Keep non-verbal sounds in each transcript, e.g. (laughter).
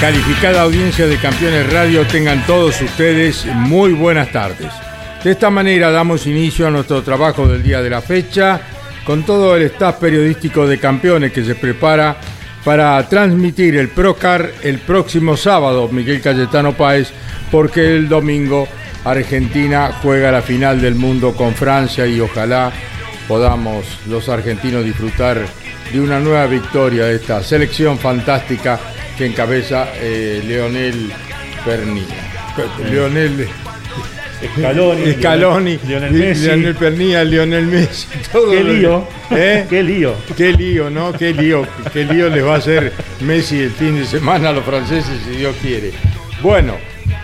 Calificada audiencia de Campeones Radio, tengan todos ustedes muy buenas tardes. De esta manera damos inicio a nuestro trabajo del día de la fecha con todo el staff periodístico de Campeones que se prepara para transmitir el Procar el próximo sábado, Miguel Cayetano Páez, porque el domingo Argentina juega la final del mundo con Francia y ojalá podamos los argentinos disfrutar de una nueva victoria de esta selección fantástica que encabeza eh, Leonel Pernilla. Leonel Scaloni, (laughs) Scaloni, Lionel Messi. Leonel Pernilla, Lionel Messi. (laughs) todo Qué lo- lío. ¿Eh? Qué lío. Qué lío, ¿no? Qué lío. Qué lío les va a hacer Messi el fin de semana a los franceses, si Dios quiere. Bueno,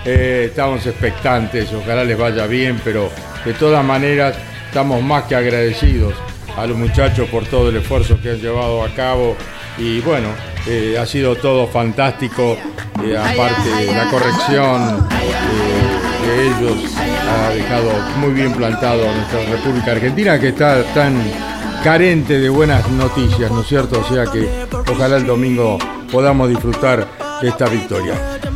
eh, estamos expectantes, ojalá les vaya bien, pero de todas maneras estamos más que agradecidos a los muchachos por todo el esfuerzo que han llevado a cabo y bueno, eh, ha sido todo fantástico, eh, aparte la corrección eh, de ellos ha dejado muy bien plantado a nuestra República Argentina que está tan carente de buenas noticias, ¿no es cierto? O sea que ojalá el domingo podamos disfrutar de esta victoria.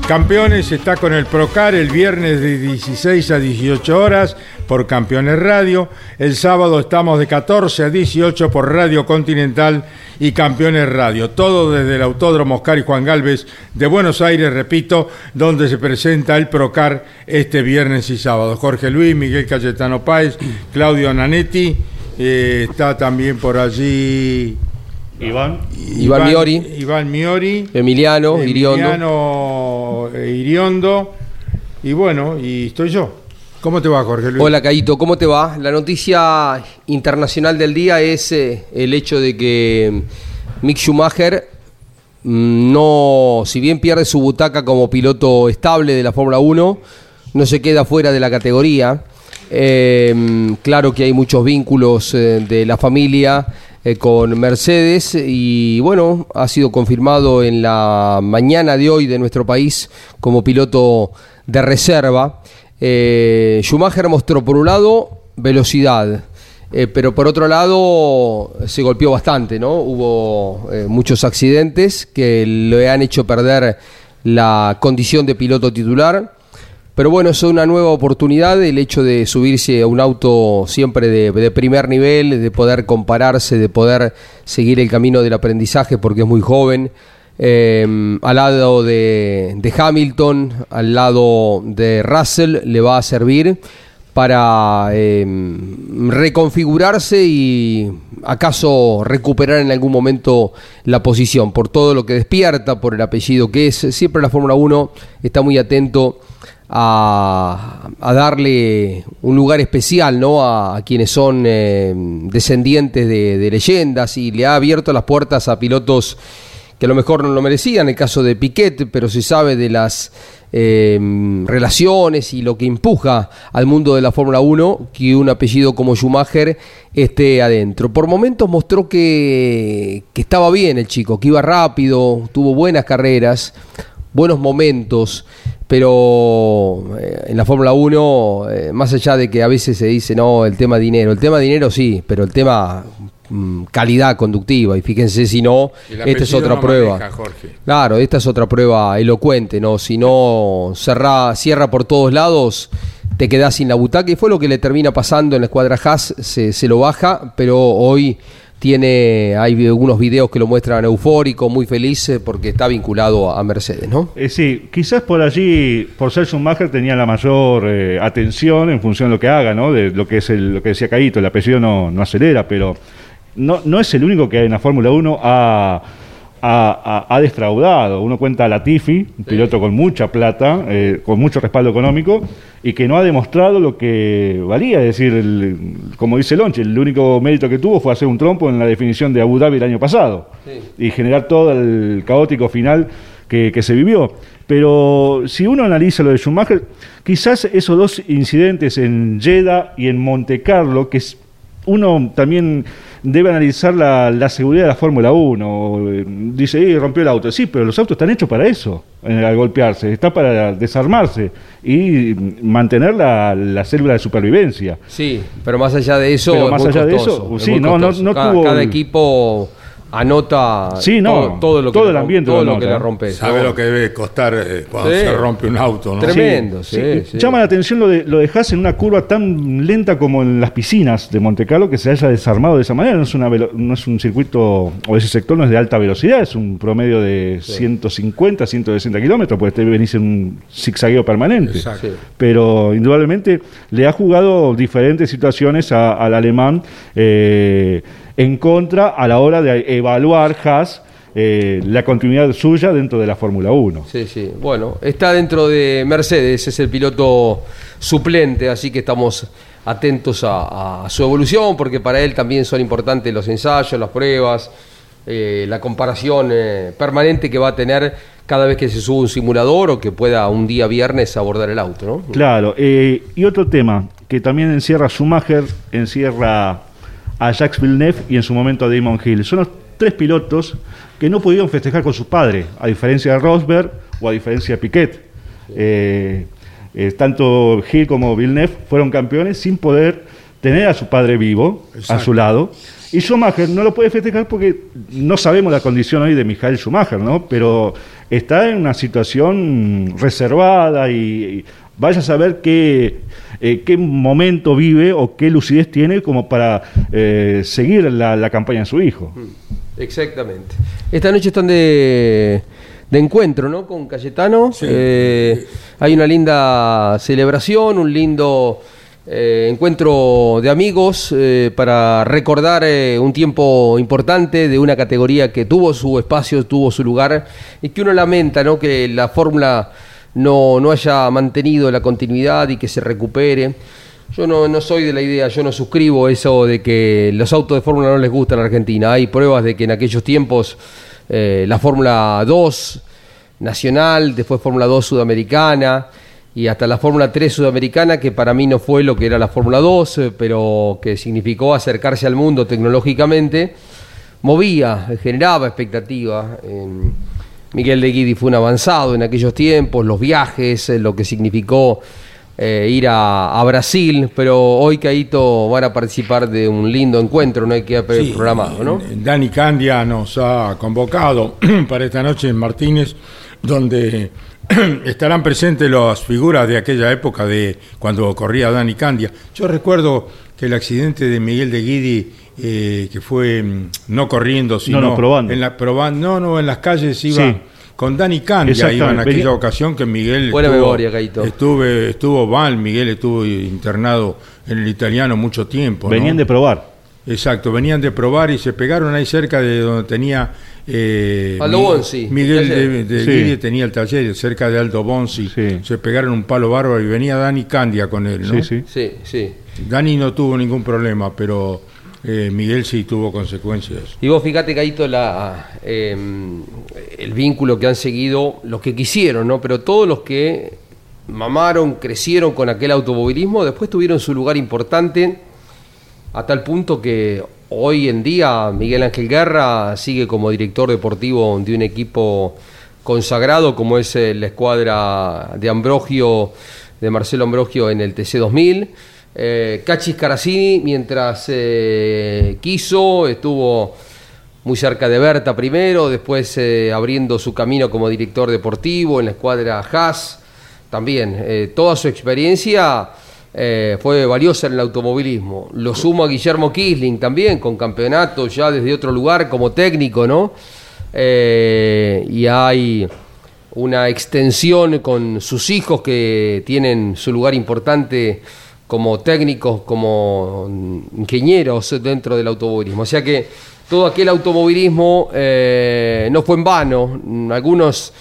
Campeones está con el Procar el viernes de 16 a 18 horas por Campeones Radio. El sábado estamos de 14 a 18 por Radio Continental y Campeones Radio. Todo desde el Autódromo Oscar y Juan Galvez de Buenos Aires, repito, donde se presenta el Procar este viernes y sábado. Jorge Luis, Miguel Cayetano Páez, Claudio Nanetti. eh, está también por allí Iván. Iván Miori. Iván Miori. Emiliano, Iriondo. Emiliano eh, Iriondo. Y bueno, y estoy yo. ¿Cómo te va, Jorge Luis? Hola, Caito, ¿cómo te va? La noticia internacional del día es eh, el hecho de que Mick Schumacher mm, no, si bien pierde su butaca como piloto estable de la Fórmula 1, no se queda fuera de la categoría. Eh, claro que hay muchos vínculos eh, de la familia eh, con Mercedes y bueno, ha sido confirmado en la mañana de hoy de nuestro país como piloto de reserva. Eh, Schumacher mostró por un lado velocidad, eh, pero por otro lado se golpeó bastante, ¿no? Hubo muchos accidentes que le han hecho perder la condición de piloto titular. Pero bueno, es una nueva oportunidad el hecho de subirse a un auto siempre de, primer nivel, de poder compararse, de poder seguir el camino del aprendizaje porque es muy joven. Eh, al lado de, Hamilton, al lado de Russell, le va a servir para eh, reconfigurarse y acaso recuperar en algún momento la posición, por todo lo que despierta, por el apellido que es. Siempre la Fórmula 1 está muy atento a, darle un lugar especial ¿no? a, quienes son eh, descendientes de, de leyendas y le ha abierto las puertas a pilotos que a lo mejor no lo merecían, el caso de Piquet, pero se sabe de las eh, relaciones y lo que empuja al mundo de la Fórmula 1 que un apellido como Schumacher esté adentro. Por momentos mostró que, que estaba bien el chico, que iba rápido, tuvo buenas carreras, buenos momentos, pero eh, en la Fórmula 1, eh, más allá de que a veces se dice, no, el tema dinero, el tema dinero sí, pero el tema mm, calidad conductiva. Y fíjense si no, esta es otra no prueba. maneja, Jorge. Claro, esta es otra prueba elocuente, ¿no? Si no cerra, cierra por todos lados, te quedás sin la butaca. Y fue lo que le termina pasando en la escuadra Haas, se, se lo baja, pero hoy tiene, hay algunos videos que lo muestran eufórico, muy feliz, eh, porque está vinculado a Mercedes, ¿no? Eh, sí, quizás por allí, por ser Schumacher, tenía la mayor eh, atención en función de lo que haga, ¿no? De lo que es el, lo que decía Caíto, el apellido no, no acelera, pero no, no es el único que en la Fórmula 1 ha, ha, ha- ha defraudado. Uno cuenta a Latifi, un piloto con mucha plata, eh, con mucho respaldo económico, y que no ha demostrado lo que valía. Es decir, el- como dice Lonche, el único mérito que tuvo fue hacer un trompo en la definición de Abu Dhabi el año pasado y generar todo el caótico final que, que se vivió. Pero si uno analiza lo de Schumacher, quizás esos dos incidentes en Jeddah y en Monte Carlo, que es- uno también debe analizar la, la seguridad de la Fórmula 1. Eh, Dice, "Eh, rompió el auto. Sí, pero los autos están hechos para eso, eh, al golpearse. Está para desarmarse y mantener la, la célula de supervivencia. Sí, pero más allá de eso, Pero más allá de eso, es sí, no, no- costoso. no cada, tuvo cada equipo anota Sí, no, todo, todo lo que todo le el ambiente todo lo lo que le rompe. ¿Sabe lo que debe costar eh, cuando Sí. se rompe un auto? ¿no? Tremendo, sí, Sí, sí. Llama la atención lo de, lo de Haas en una curva tan lenta como en las piscinas de Monte Carlo que se haya desarmado de esa manera. No es, una velo- no es un circuito, o ese sector no es de alta velocidad, es un promedio de 150, 160 kilómetros, porque te venís en un zigzagueo permanente. Pero indudablemente le ha jugado diferentes situaciones a- al alemán eh, en contra a la hora de evaluar Haas eh, la continuidad suya dentro de la Fórmula 1. Sí, sí. Bueno, está dentro de Mercedes, es el piloto suplente, así que estamos atentos a, a su evolución, porque para él también son importantes los ensayos, las pruebas, eh, la comparación eh, permanente que va a tener cada vez que se sube un simulador o que pueda un día viernes abordar el auto, ¿no? Claro, y otro tema que también encierra Schumacher, encierra a Jacques Villeneuve y en su momento a Damon Hill. Son los tres pilotos que no pudieron festejar con sus padres, a diferencia de Rosberg o a diferencia de Piquet. Eh, eh, tanto Hill como Villeneuve fueron campeones sin poder tener a su padre vivo a su lado. Y Schumacher no lo puede festejar porque no sabemos la condición hoy de Michael Schumacher, ¿no? Pero está en una situación reservada y, y vaya a saber qué, eh, qué momento vive o qué lucidez tiene como para eh, seguir la, la campaña de su hijo. Exactamente. Esta noche están de, de encuentro, ¿no? Con Cayetano. Sí. Eh, hay una linda celebración, un lindo eh, encuentro de amigos eh, para recordar eh, un tiempo importante de una categoría que tuvo su espacio, tuvo su lugar y que uno lamenta, ¿no? Que la fórmula no, no haya mantenido la continuidad y que se recupere. Yo no, no soy de la idea, yo no suscribo eso de que los autos de Fórmula no les gustan en Argentina. Hay pruebas de que en aquellos tiempos eh, la Fórmula 2 nacional, después Fórmula 2 sudamericana y hasta la Fórmula 3 sudamericana, que para mí no fue lo que era la Fórmula 2, eh, pero que significó acercarse al mundo tecnológicamente, movía, generaba expectativa. Miguel de Guidi fue un avanzado en aquellos tiempos, los viajes, eh, lo que significó eh, ir a, a Brasil, pero hoy Caito van a participar de un lindo encuentro, no hay que haber Sí, programado, ¿no? Dani Candia nos ha convocado (clears throat) para esta noche en Martínez, donde (clears throat) estarán presentes las figuras de aquella época de cuando corría Dani Candia. Yo recuerdo que el accidente de Miguel de Guidi, eh, que fue mm, no corriendo, sino no, probando. en la probando, no, no, en las calles iba Sí. con Dani Candia iba en aquella ocasión que Miguel Buena estuvo, memoria, Caito. estuve, estuvo mal, Miguel estuvo internado en el italiano mucho tiempo. ¿no? Venían de probar. Exacto, venían de probar y se pegaron ahí cerca de donde tenía eh, Aldo Bonzi, Miguel el de, de Sí. Tenía el taller cerca de Aldo Bonzi. Sí. Se pegaron un palo bárbaro y venía Dani Candia con él. ¿no? Sí, sí. Sí, sí. Dani no tuvo ningún problema, pero eh, Miguel sí tuvo consecuencias. Y vos fíjate, Caito, la, eh, el vínculo que han seguido los que quisieron, ¿no? Pero todos los que mamaron, crecieron con aquel automovilismo, después tuvieron su lugar importante a tal punto que hoy en día Miguel Ángel Guerra sigue como director deportivo de un equipo consagrado como es eh, la escuadra de Ambrogio, de Marcelo Ambrogio en el TC2000. Eh, Cachis Caracini, mientras eh, quiso, estuvo muy cerca de Berta primero, después eh, abriendo su camino como director deportivo en la escuadra Haas. También, eh, toda su experiencia fue valiosa en el automovilismo. Lo suma Guillermo Kisling también, con campeonato ya desde otro lugar como técnico, ¿no? Y hay una extensión con sus hijos que tienen su lugar importante como técnicos, como ingenieros dentro del automovilismo. O sea que todo aquel automovilismo eh, no fue en vano. Algunos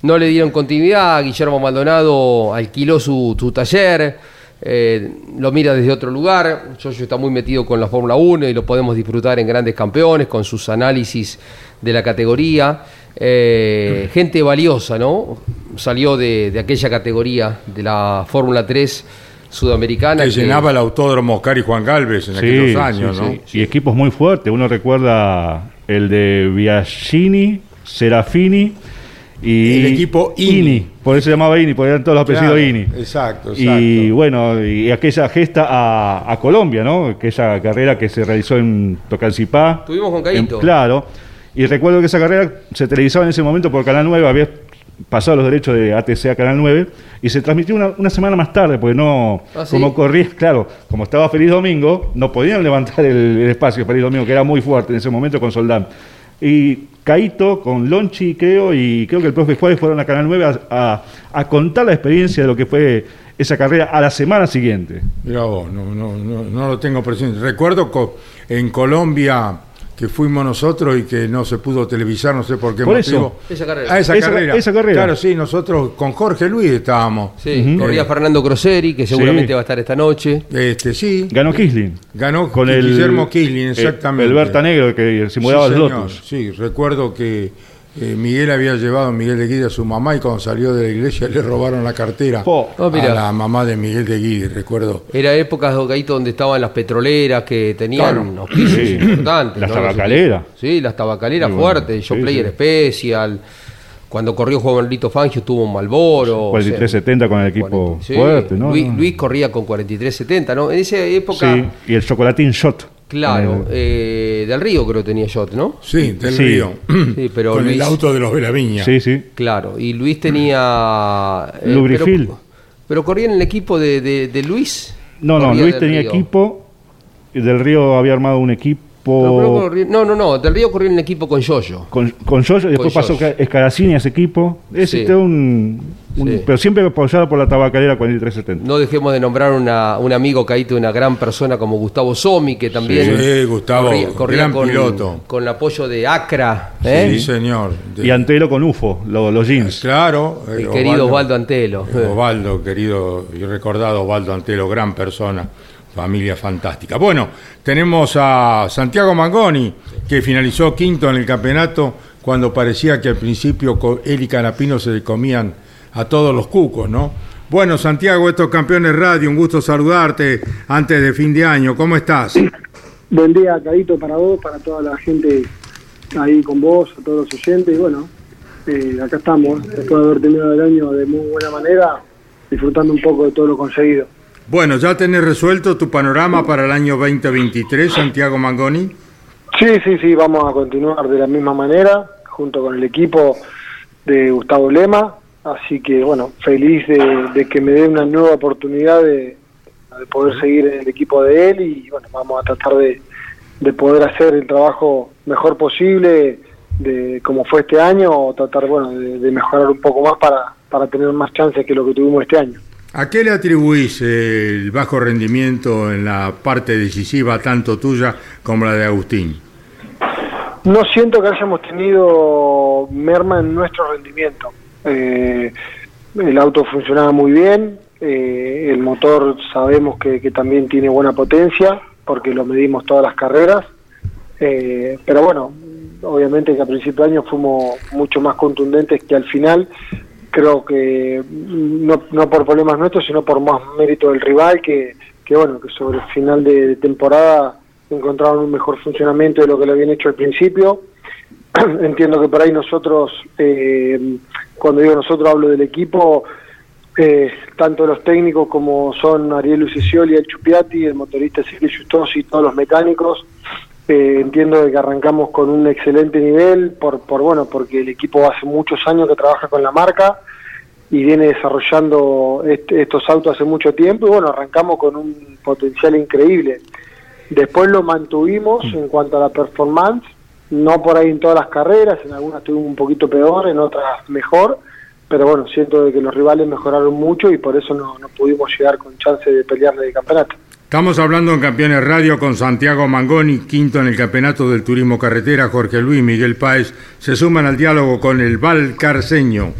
no le dieron continuidad. Guillermo Maldonado alquiló su, su taller, eh, lo mira desde otro lugar. Yoyo está muy metido con la Fórmula 1 y lo podemos disfrutar en grandes campeones con sus análisis de la categoría. Eh, gente valiosa, ¿no? Salió de, de aquella categoría de la Fórmula 3 sudamericana. Que llenaba el autódromo Oscar y Juan Galvez en Sí, aquellos años, sí, ¿no? sí. Y equipos muy fuertes. Uno recuerda el de Biagini, Serafini y El equipo Ini. Por eso se llamaba Ini, porque eran todos los apellidos Claro, Ini. Exacto, exacto. Y bueno, y aquella gesta a, a Colombia, ¿no? Aquella carrera que se realizó en Tocancipá. Estuvimos con En- Caíto. claro. Y recuerdo que esa carrera se televisaba en ese momento por Canal 9, había pasado los derechos de ATC a Canal 9 y se transmitió una, una semana más tarde, porque no, ¿Ah, sí? como corría, claro, como estaba Feliz Domingo, no podían levantar el, el espacio Feliz Domingo, que era muy fuerte en ese momento con Soldán. Y Caito con Lonchi, creo, y creo que el profe Juárez fueron a Canal 9 a, a- a contar la experiencia de lo que fue esa carrera a la semana siguiente. Mira vos, no, no, no, no lo tengo presente. Recuerdo en Colombia que fuimos nosotros y que no se pudo televisar, no sé por qué Por motivo. eso. Esa carrera. Ah, esa, Esa- carrera. esa carrera. Claro, sí, nosotros con Jorge Luis estábamos. Sí, corría Eh. Fernando Croseri, que seguramente Sí. va a estar esta noche. Este, sí. Ganó Kisling. Ganó Con el Guillermo Kisling, el- exactamente. El, Berta Negro que simulaba Sí, el señor. Lotus. Sí, recuerdo que eh, Miguel había llevado a Miguel de Guide a su mamá y cuando salió de la iglesia le robaron la cartera Po. Oh, mira. a la mamá de Miguel de Guide, recuerdo. Era épocas Caíto, donde estaban las petroleras que tenían Claro. auspicios Sí. importantes. Las ¿no? tabacaleras. Sí, las tabacaleras bueno. fuertes, Joe Sí, Player sí. Special. Cuando corrió Juan Lito Fangio estuvo en Malboro. 43-70 con el equipo fuerte, ¿no? Luis, No. Luis corría con 43-70, ¿no? En esa época, Sí, y el chocolatín shot. Claro, Eh, eh, del Río creo que tenía Shot, ¿no? Sí, del Sí. río. Sí, pero (clears throat) Con el Luis- auto de los Velaviña. sí, sí. Claro, y Luis tenía... eh, Lubrifil. Pero, pero corría en el equipo de, de- de Luis. No, no, Luis tenía Río. equipo. y Del Río había armado un equipo No, no, no, no, del Río corría en el equipo con Yoyo. con, con Yoyo y después Con pasó. Escaracini a ese equipo. Es Sí. este un, un- Sí. Pero siempre apoyado por la tabacalera 4370. No dejemos de nombrar una, un amigo caído, una gran persona como Gustavo Somi, que también Sí, Gustavo, gran con, piloto. con el apoyo de Acra, ¿eh? Sí, señor. De- Y Antelo con UFO, lo- los jeans. Claro. el eh, querido Osvaldo Antelo. eh, Osvaldo, querido y recordado Osvaldo Antelo, gran persona, familia fantástica. Bueno, tenemos a Santiago Mangoni, que finalizó quinto en el campeonato cuando parecía que al principio él y Canapino se comían a todos los cucos, ¿no? Bueno, Santiago, estos campeones radio, un gusto saludarte antes de fin de año. ¿Cómo estás? Buen día, Cadito, para vos, para toda la gente ahí con vos, a todos los oyentes. Y bueno, eh, acá estamos, después de haber terminado el año de muy buena manera, disfrutando un poco de todo lo conseguido. Bueno, ¿ya tenés resuelto tu panorama para el año 2023, Santiago Mangoni? Sí, sí, sí, vamos a continuar de la misma manera, junto con el equipo de Gustavo Lema. Así que, bueno, feliz de, de que me dé una nueva oportunidad de, de poder seguir en el equipo de él y, bueno, vamos a tratar de, de poder hacer el trabajo mejor posible, de como fue este año, o tratar, bueno, de, de mejorar un poco más para, para tener más chances que lo que tuvimos este año. ¿A qué le atribuís el bajo rendimiento en la parte decisiva, tanto tuya como la de Agustín? No siento que hayamos tenido merma en nuestro rendimiento. Eh, el auto funcionaba muy bien, eh, el motor sabemos que, que también tiene buena potencia, porque lo medimos todas las carreras, Eh, pero bueno, obviamente que a principio de año fuimos mucho más contundentes que al final, creo que mm, no, no por problemas nuestros, sino por más mérito del rival, que, que bueno, que sobre el final de, de temporada encontraron un mejor funcionamiento de lo que lo habían hecho al principio. (clears throat) Entiendo que por ahí nosotros, eh, cuando digo nosotros hablo del equipo, eh, tanto los técnicos como son Ariel Lucicioli, el Chupiati, el motorista Silvio Justosi y todos los mecánicos. Eh, entiendo que arrancamos con un excelente nivel, por, por bueno, porque el equipo hace muchos años que trabaja con la marca y viene desarrollando estos autos hace mucho tiempo y bueno, arrancamos con un potencial increíble. Después lo mantuvimos en cuanto a la performance, no por ahí en todas las carreras, en algunas estuvimos un poquito peor, en otras mejor, pero bueno, siento de que los rivales mejoraron mucho y por eso no, pudimos llegar con chance de pelearle de campeonato. Estamos hablando en Campeones Radio con Santiago Mangoni, quinto en el Campeonato del Turismo Carretera, Jorge Luis, Miguel Páez, se suman al diálogo con el Valcarceño.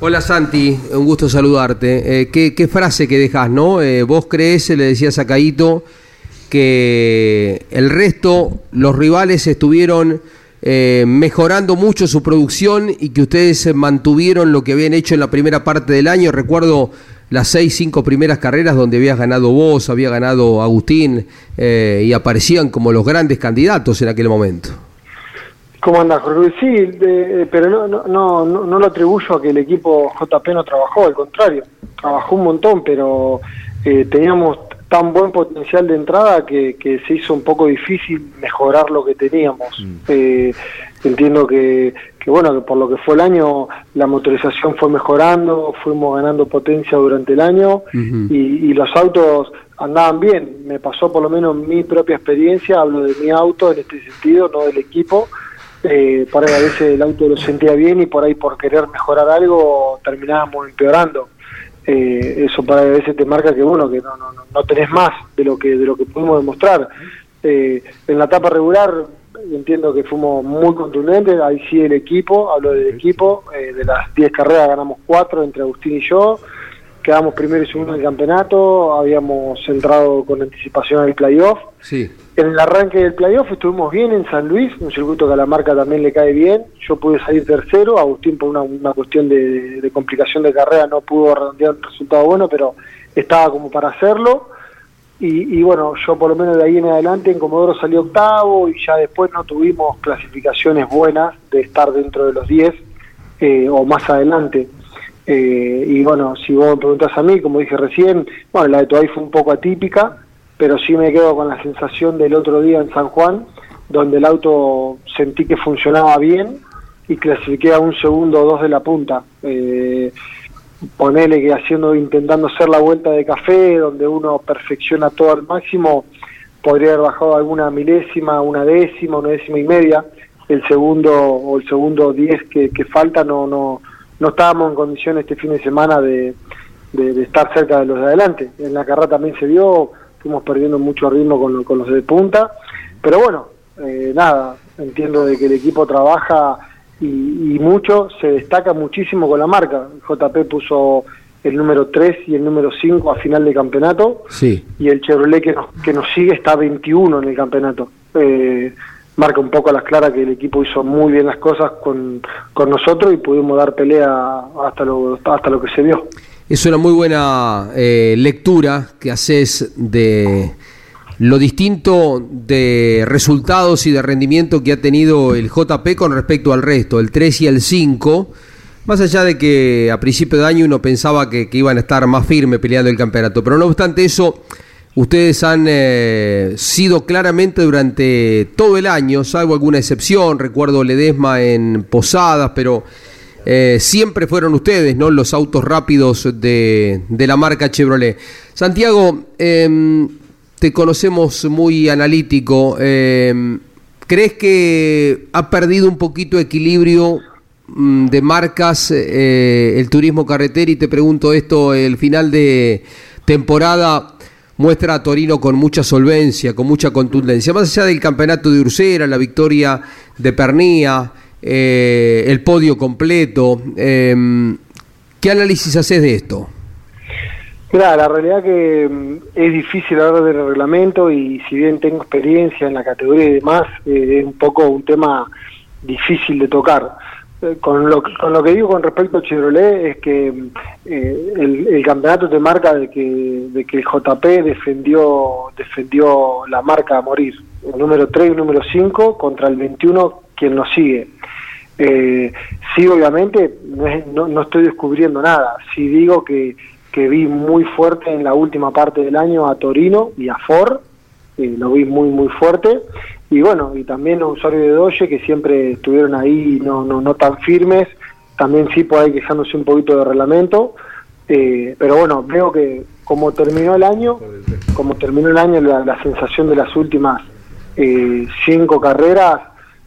Hola Santi, un gusto saludarte. Eh, ¿qué, frase que dejas, no? Eh, vos crees, le decías a Caíto, que el resto, los rivales estuvieron eh, mejorando mucho su producción y que ustedes mantuvieron lo que habían hecho en la primera parte del año. Recuerdo las seis, cinco primeras carreras donde habías ganado vos, había ganado Agustín eh, y aparecían como los grandes candidatos en aquel momento. ¿Cómo andas, Jorge? Sí, eh, pero no, no, no, no, lo atribuyo a que el equipo JP no trabajó, al contrario, trabajó un montón, pero teníamos tan buen potencial de entrada que, que, se hizo un poco difícil mejorar lo que teníamos. Mm. Eh, entiendo que, que, bueno, que por lo que fue el año, la motorización fue mejorando, fuimos ganando potencia durante el año y, y, los autos andaban bien. Me pasó por lo menos mi propia experiencia, hablo de mi auto en este sentido, no del equipo. Eh, por ahí a veces el auto lo sentía bien y por ahí por querer mejorar algo terminábamos empeorando eh, eso para a veces te marca que bueno que no, no, no tenés más de lo que de lo que pudimos demostrar. Eh, en la etapa regular entiendo que fuimos muy contundentes. Ahí sí el equipo hablo del equipo eh, de las 10 carreras ganamos 4 entre Agustín y yo quedamos primero y segundo en el campeonato habíamos entrado con anticipación al playoff sí en el arranque del playoff estuvimos bien en San Luis, un circuito que a la marca también le cae bien. Yo pude salir tercero, Agustín por una, cuestión de, complicación de carrera no pudo redondear un resultado bueno, pero estaba como para hacerlo. Y, bueno, yo por lo menos de ahí en adelante en Comodoro salí octavo y ya después no tuvimos clasificaciones buenas de estar dentro de los 10 eh, o más adelante. Eh, y bueno, si vos me preguntás a mí, como dije recién, bueno, la de Toay fue un poco atípica, pero sí me quedo con la sensación del otro día en San Juan, donde el auto sentí que funcionaba bien y clasifiqué a un segundo o dos de la punta. Eh, ponele que haciendo, intentando hacer la vuelta de café, donde uno perfecciona todo al máximo, podría haber bajado alguna milésima, una décima, una décima y media. El segundo o el segundo diez que, falta no, no, no estábamos en condiciones este fin de semana de, de estar cerca de los de adelante. En la carrera también se vio fuimos perdiendo mucho ritmo con, con los de punta, pero bueno, eh, nada, entiendo de que el equipo trabaja y, mucho, se destaca muchísimo con la marca. JP puso el número 3 y el número 5 a final de campeonato, sí. y el Chevrolet que nos, que nos sigue está 21 en el campeonato. Eh, marca un poco a las claras que el equipo hizo muy bien las cosas con, con nosotros y pudimos dar pelea hasta lo, hasta lo que se vio. Es una muy buena eh, lectura que haces de lo distinto de resultados y de rendimiento que ha tenido el JP con respecto al resto, el 3 y el 5. Más allá de que a principio de año uno pensaba que, iban a estar más firmes peleando el campeonato. Pero no obstante eso, ustedes han eh, sido claramente durante todo el año, salvo alguna excepción. Recuerdo Ledesma en Posadas, pero eh, siempre fueron ustedes, ¿no? Los autos rápidos de, la marca Chevrolet. Santiago, em, te conocemos muy analítico. Em, ¿Crees que ha perdido un poquito equilibrio mm, de marcas eh, el turismo carretera? Y te pregunto esto, el final de temporada muestra a Torino con mucha solvencia, con mucha contundencia. Más allá del campeonato de Ursera, la victoria de Pernía, eh, el podio completo. Em, ¿Qué análisis haces de esto? Mira, la realidad que mm, es difícil hablar del reglamento y si bien tengo experiencia en la categoría y demás, eh, es un poco un tema difícil de tocar. Eh, con, lo, con lo que digo con respecto a Chevrolet es que mm, el, campeonato te marca de que, de que el JP defendió, defendió la marca a morir. El número 3 y el número 5 contra el 21 quien nos sigue. Eh, sí, obviamente, no, no, estoy descubriendo nada. Sí digo que, que vi muy fuerte en la última parte del año a Torino y a Ford, eh, lo vi muy, muy fuerte. Y bueno, y también los usuarios de Doge que siempre estuvieron ahí no, no, no tan firmes, también sí por ahí quejándose un poquito de reglamento. Eh, pero bueno, veo que como terminó el año, como terminó el año, la, sensación de las últimas eh, cinco carreras,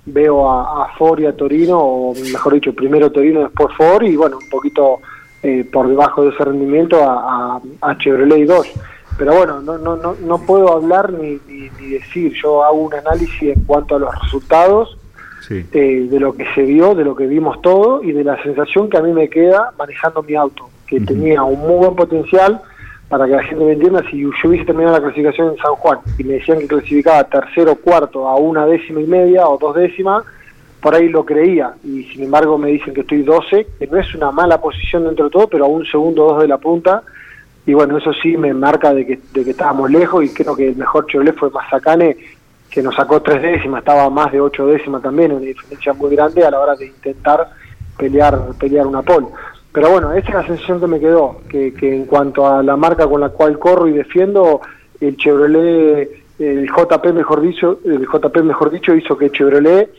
veo a, Ford y a Torino, o mejor dicho, primero Torino, después Ford, y bueno, un poquito eh, por debajo de ese rendimiento a, a, Chevrolet 2. Pero bueno, no, no, no, no puedo hablar ni, ni, decir, yo hago un análisis en cuanto a los resultados, eh, de lo que se vio, de lo que vimos todo y de la sensación que a mí me queda manejando mi auto, que tenía un muy buen potencial, para que la gente me entienda, si yo hubiese terminado la clasificación en San Juan y me decían que clasificaba tercero cuarto a una décima y media o dos décimas, por ahí lo creía. Y sin embargo me dicen que estoy 12, que no es una mala posición dentro de todo, pero a un segundo dos de la punta. Y bueno, eso sí me marca de que, de que estábamos lejos y creo que el mejor Chevrolet fue Mazacane, que nos sacó tres décimas, estaba más de ocho décimas también, una diferencia muy grande a la hora de intentar pelear, pelear una pole. Pero bueno, esa es la sensación que me quedó, que, que en cuanto a la marca con la cual corro y defiendo, el Chevrolet, el JP mejor dicho, el JP mejor dicho hizo que Chevrolet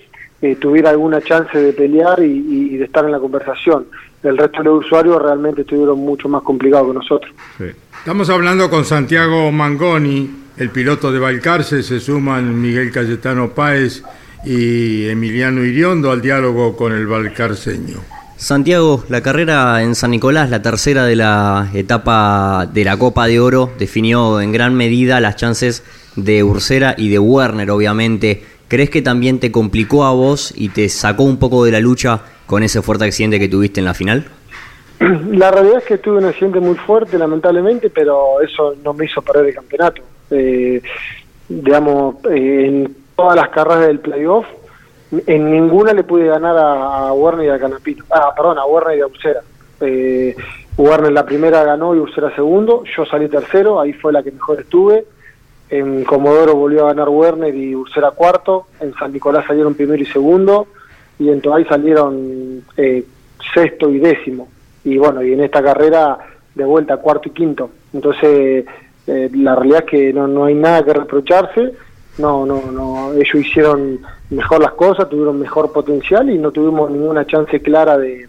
eh, tuviera alguna chance de pelear y, de estar en la conversación. El resto de los usuarios realmente estuvieron mucho más complicados que nosotros. Estamos hablando con Santiago Mangoni, el piloto de Valcarce, se suman Miguel Cayetano Páez y Emiliano Iriondo al diálogo con el valcarceño. Santiago, la carrera en San Nicolás, la tercera de la etapa de la Copa de Oro, definió en gran medida las chances de Ursera y de Werner, obviamente. ¿Crees que también te complicó a vos y te sacó un poco de la lucha con ese fuerte accidente que tuviste en la final? (clears throat) La realidad es que tuve un accidente muy fuerte, lamentablemente, pero eso no me hizo perder el campeonato. Eh, digamos, en todas las carreras del playoff en ninguna le pude ganar a, Werner y a Canapino. Ah, perdón, a Werner y a. Eh, Werner la primera ganó y Ursera segundo. Yo salí tercero, ahí fue la que mejor estuve. En Comodoro volvió a ganar Werner y Ursera cuarto. En San Nicolás salieron primero y segundo. Y en Toay salieron eh, sexto y décimo. Y bueno, y en esta carrera de vuelta cuarto y quinto. Entonces, eh, la realidad es que no, no hay nada que reprocharse no, no, no, ellos hicieron mejor las cosas, tuvieron mejor potencial y no tuvimos ninguna chance clara de,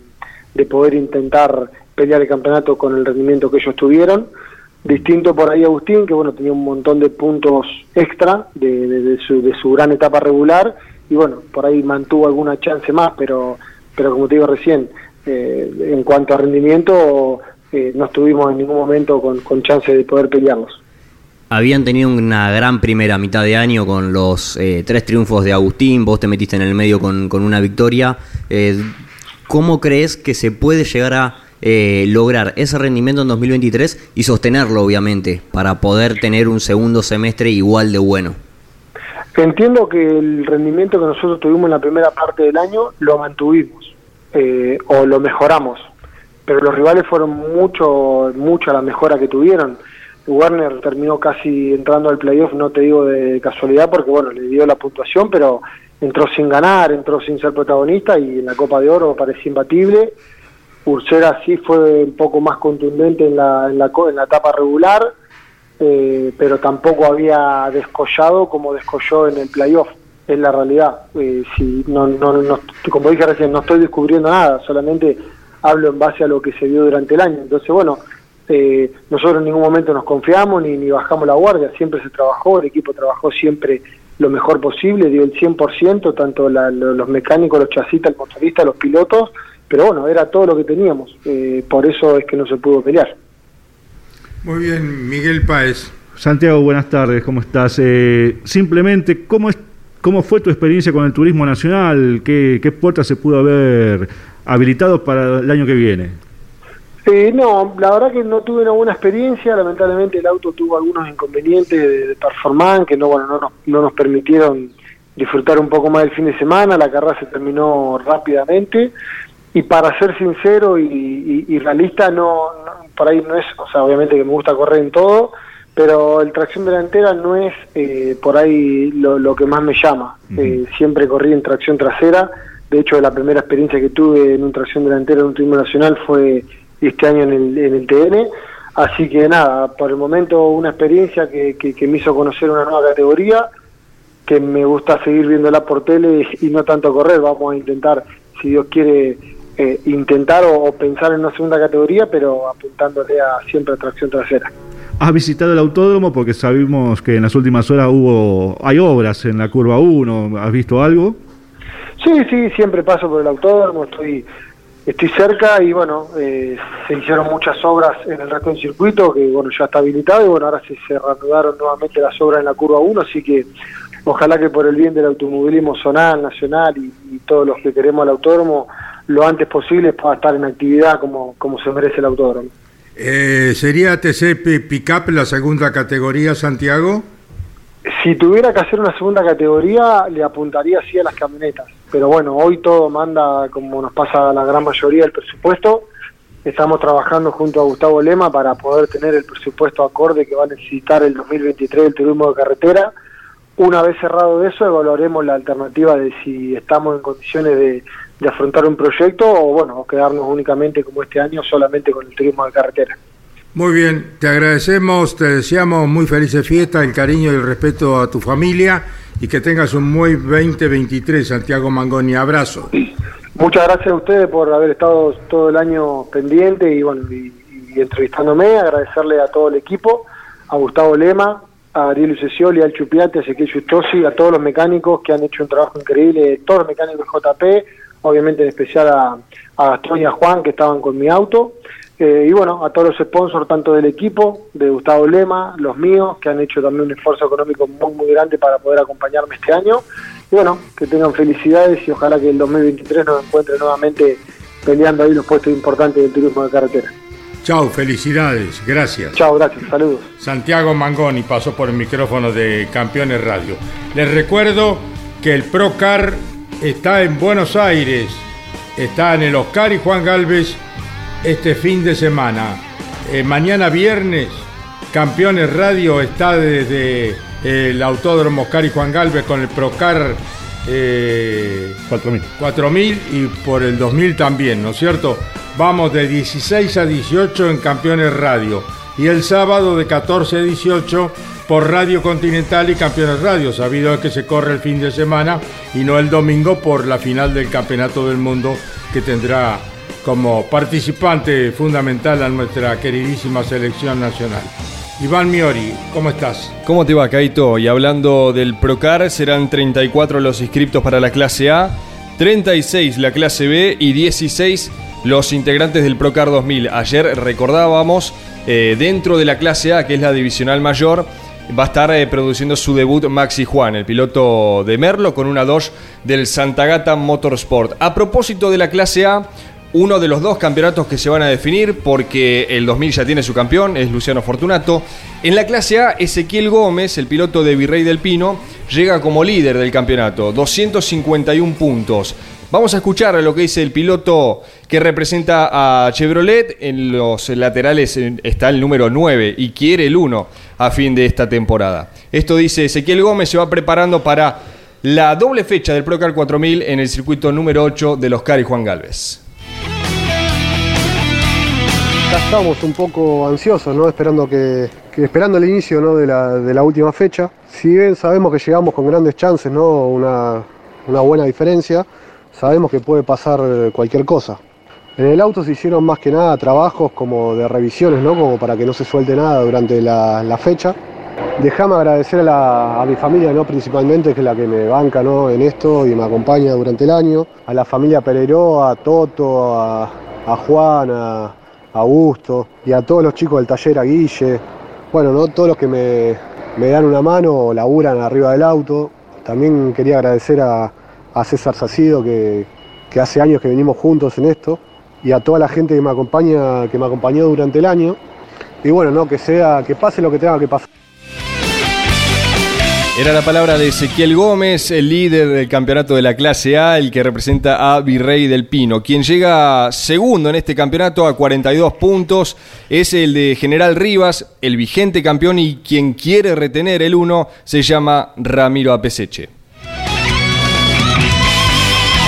de poder intentar pelear el campeonato con el rendimiento que ellos tuvieron. Distinto por ahí Agustín, que bueno, tenía un montón de puntos extra de, de, su, de su gran etapa regular y bueno, por ahí mantuvo alguna chance más, pero, pero como te digo recién, eh, en cuanto a rendimiento, eh, no estuvimos en ningún momento con, con chance de poder pelearlos habían tenido una gran primera mitad de año con los eh, tres triunfos de Agustín, vos te metiste en el medio con, una victoria. Eh, ¿Cómo crees que se puede llegar a eh, lograr ese rendimiento en 2023 y sostenerlo, obviamente, para poder tener un segundo semestre igual de bueno? Entiendo que el rendimiento que nosotros tuvimos en la primera parte del año lo mantuvimos o lo mejoramos, pero los rivales fueron mucho, mucho a la mejora que tuvieron. Warner terminó casi entrando al playoff, no te digo de casualidad, porque bueno, le dio la puntuación, pero entró sin ganar, entró sin ser protagonista y en la Copa de Oro parecía imbatible. Ursera sí fue un poco más contundente en la, en la, en la etapa regular, eh, pero tampoco había descollado como descolló en el playoff, es la realidad. Eh, si no, no, no, como dije recién, no estoy descubriendo nada, solamente hablo en base a lo que se vio durante el año. Entonces, bueno, eh, nosotros en ningún momento nos confiamos ni, ni bajamos la guardia, siempre se trabajó, el equipo trabajó siempre lo mejor posible, dio el 100%, tanto los mecánicos, los chasistas, el motorista, los pilotos, pero bueno, era todo lo que teníamos, eh, por eso es que no se pudo pelear. Muy bien, Miguel Páez. Santiago, buenas tardes, ¿cómo estás? Eh, simplemente, ¿cómo, es, ¿cómo fue tu experiencia con el turismo nacional? ¿Qué, ¿Qué puertas se pudo haber habilitado para el año que viene? no, la verdad que no tuve una buena experiencia, lamentablemente el auto tuvo algunos inconvenientes de, performance que no, bueno, no, no, nos permitieron disfrutar un poco más del fin de semana, la carrera se terminó rápidamente y para ser sincero y, realista, no, por ahí no es, o sea, obviamente que me gusta correr en todo, pero el tracción delantera no es eh, por ahí lo, que más me llama. Eh, siempre corrí en tracción trasera, De hecho, la primera experiencia que tuve en un tracción delantera en un turismo nacional fue este año en el, en el TN. Así que nada, por el momento una experiencia que, que, me hizo conocer una nueva categoría, que me gusta seguir viéndola por tele y no tanto correr. Vamos a intentar, si Dios quiere, eh, intentar o, pensar en una segunda categoría, pero apuntándole a siempre a tracción trasera. Has visitado el autódromo porque sabemos que en las últimas horas hubo hay obras en la curva 1. ¿Has visto algo? Sí, sí, siempre paso por el autódromo, estoy estoy cerca y bueno, eh, se hicieron muchas obras en el resto del circuito que bueno ya está habilitado y bueno, ahora se, se reanudaron nuevamente las obras en la curva 1, así que ojalá que por el bien del automovilismo zonal, nacional y, todos los que queremos el autódromo, lo antes posible pueda estar en actividad como, como se merece el autódromo. Eh, ¿Sería TC Pickup la segunda categoría, Santiago? Si tuviera que hacer una segunda categoría, le apuntaría así a las camionetas pero bueno, hoy todo manda, como nos pasa la gran mayoría, el presupuesto. Estamos trabajando junto a Gustavo Lema para poder tener el presupuesto acorde que va a necesitar el 2023 el turismo de carretera. Una vez cerrado eso, evaluaremos la alternativa de si estamos en condiciones de, afrontar un proyecto o bueno, quedarnos únicamente como este año solamente con el turismo de carretera. Muy bien, te agradecemos, te deseamos muy felices fiestas, el cariño y el respeto a tu familia y que tengas un muy 2023, Santiago Mangoni. Abrazo. Muchas gracias a ustedes por haber estado todo el año pendiente y, bueno, y, entrevistándome. Agradecerle a todo el equipo, a Gustavo Lema, a Ariel Ucesioli, al Chupiate, a Ezequiel Justosi, a todos los mecánicos que han hecho un trabajo increíble, todos los mecánicos JP, obviamente en especial a, a Gastón y a Juan que estaban con mi auto. Eh, y bueno, a todos los sponsors, tanto del equipo, de Gustavo Lema, los míos, que han hecho también un esfuerzo económico muy, muy grande para poder acompañarme este año. Y bueno, que tengan felicidades y ojalá que el 2023 nos encuentre nuevamente peleando ahí los puestos importantes del turismo de carretera. Chao, felicidades, gracias. Chao, gracias, saludos. Santiago Mangoni pasó por el micrófono de Campeones Radio. Les recuerdo que el Procar está en Buenos Aires, está en el Oscar y Juan Galvez este fin de semana. Eh, mañana viernes, Campeones Radio está desde el Autódromo Oscar y Juan Galvez con el Procar 4000. 4000 y por el 2000 también, ¿no es cierto? Vamos de 16 a 18 en Campeones Radio y el sábado de 14 a 18 por Radio Continental y Campeones Radio, sabido que se corre el fin de semana y no el domingo por la final del Campeonato del Mundo que tendrá como participante fundamental a nuestra queridísima selección nacional. Iván Miori, ¿cómo estás? ¿Cómo te va, Caito? Y hablando del Procar, serán 34 los inscriptos para la clase A, 36 la clase B y 16 los integrantes del Procar 2000. Ayer recordábamos, eh, dentro de la clase A, que es la divisional mayor, va a estar eh, produciendo su debut Maxi Juan, el piloto de Merlo, con una 2 del Santagata Motorsport. A propósito de la clase A, uno de los dos campeonatos que se van a definir, porque el 2000 ya tiene su campeón, es Luciano Fortunato. En la clase A, Ezequiel Gómez, el piloto de Virrey del Pino, llega como líder del campeonato, 251 puntos. Vamos a escuchar lo que dice el piloto que representa a Chevrolet. En los laterales está el número 9 y quiere el 1 a fin de esta temporada. Esto dice Ezequiel Gómez, se va preparando para la doble fecha del Procar 4000 en el circuito número 8 de los Cari Juan Galvez estamos un poco ansiosos, ¿no? Esperando que, esperando el inicio ¿no? de, la, última fecha. Si bien sabemos que llegamos con grandes chances, ¿no? Una, buena diferencia, sabemos que puede pasar cualquier cosa. En el auto se hicieron más que nada trabajos como de revisiones, ¿no? Como para que no se suelte nada durante la, fecha. Déjame agradecer a, mi familia, ¿no? principalmente, que es la que me banca ¿no? en esto y me acompaña durante el año. A la familia Pereró, a Toto, a, a Juan, a, Augusto y a todos los chicos del taller, a Guille, bueno, ¿no? todos los que me, dan una mano o laburan arriba del auto. También quería agradecer a, César Sacido, que, que, hace años que venimos juntos en esto, y a toda la gente que me acompaña, que me acompañó durante el año. Y bueno, ¿no? que sea, que pase lo que tenga que pasar. Era la palabra de Ezequiel Gómez, el líder del campeonato de la clase A, el que representa a Virrey del Pino. Quien llega segundo en este campeonato a 42 puntos es el de General Rivas, el vigente campeón y quien quiere retener el 1 se llama Ramiro Apeseche.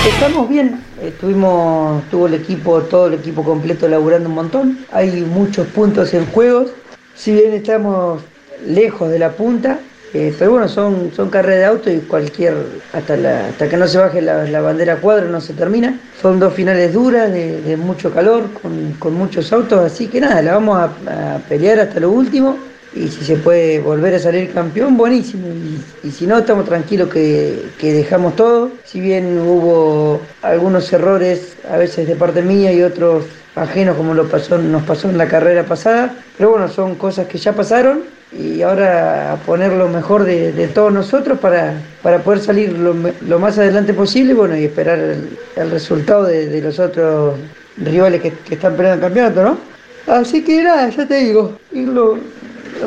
Estamos bien, estuvimos, tuvo el equipo, todo el equipo completo laburando un montón. Hay muchos puntos en juegos. Si bien estamos lejos de la punta, eh, pero bueno, son, son carreras de auto y cualquier, hasta, la- hasta que no se baje la, la bandera cuadro no se termina. Son dos finales duras, de, mucho calor, con, con muchos autos, así que nada, la vamos a, a pelear hasta lo último. Y si se puede volver a salir campeón, buenísimo. Y, y si no, estamos tranquilos que, que dejamos todo. Si bien hubo algunos errores, a veces de parte mía y otros ajenos, como lo pasó, nos pasó en la carrera pasada. Pero bueno, son cosas que ya pasaron y ahora a poner lo mejor de, de todos nosotros para, para poder salir lo, lo más adelante posible bueno, y esperar el, resultado de, de los otros rivales que, que están peleando el campeonato, ¿no? Así que nada, ya te digo, ir lo,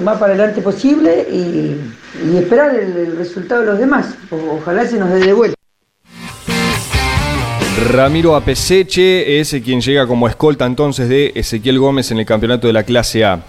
más para adelante posible y, y esperar el, resultado de los demás. Ojalá se nos dé de vuelta. Ramiro Apeseche es quien llega como escolta entonces de Ezequiel Gómez en el campeonato de la clase A.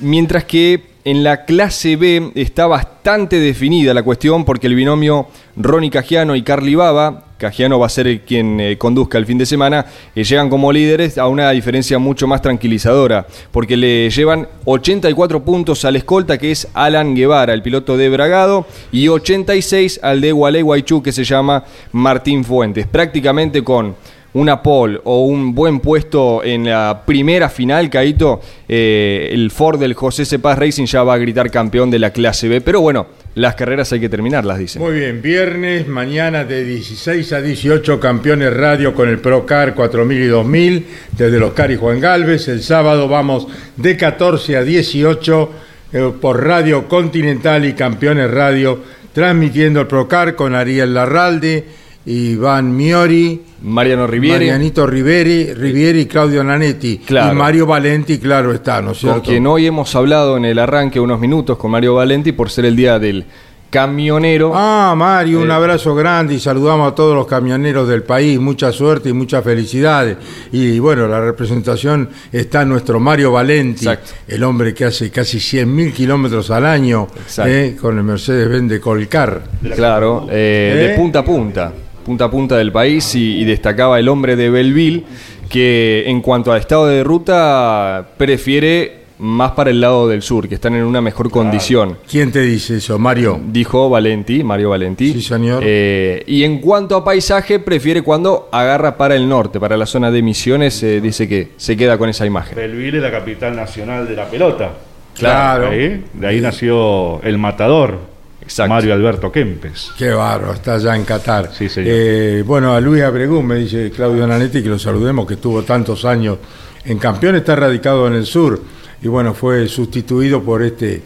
Mientras que en la clase B está bastante definida la cuestión porque el binomio Ronnie Cagiano y Carly Baba, Cagiano va a ser el quien eh, conduzca el fin de semana, eh, llegan como líderes a una diferencia mucho más tranquilizadora porque le llevan 84 puntos al escolta que es Alan Guevara, el piloto de Bragado, y 86 al de Gualeguaychú que se llama Martín Fuentes. Prácticamente con una pole o un buen puesto en la primera final, Caito, eh, el Ford del José Cepaz Racing ya va a gritar campeón de la clase B. Pero bueno, las carreras hay que terminarlas, dicen. Muy bien, viernes, mañana de 16 a 18 campeones radio con el Procar 4000 y 2000 desde los Cari Juan Galvez. El sábado vamos de 14 a 18 eh, por Radio Continental y Campeones Radio transmitiendo el Procar con Ariel Larralde, Iván Miori, Mariano Riviere. Marianito Rivieri y Claudio Nanetti. Claro. Y Mario Valenti, claro está, ¿no es Con cierto? quien hoy hemos hablado en el arranque unos minutos con Mario Valenti por ser el día del camionero. Ah, Mario, un Eh. abrazo grande y saludamos a todos los camioneros del país. Mucha suerte y muchas felicidades. Y bueno, la representación está nuestro Mario Valenti, Exacto. el hombre que hace casi 100.000 kilómetros al año eh, con el Mercedes-Benz de Colcar. Claro, eh, ¿Eh? de punta a punta, punta a punta del país y, y destacaba el hombre de Belleville que en cuanto al estado de ruta prefiere más para el lado del sur, que están en una mejor condición. ¿Quién te dice eso, Mario? Dijo Valenti, Mario Valenti. Sí, señor. Eh, y en cuanto a paisaje, prefiere cuando agarra para el norte, para la zona de Misiones, eh, dice que se queda con esa imagen. Belleville es la capital nacional de la pelota. Claro. De ahí nació el matador, Exacto. Mario Alberto Kempes. Qué barro, está allá en Qatar. Sí, señor. Eh, bueno, a Luis Abregún me dice Claudio Nanetti que lo saludemos, que estuvo tantos años en campeón, está radicado en el sur y bueno, fue sustituido por este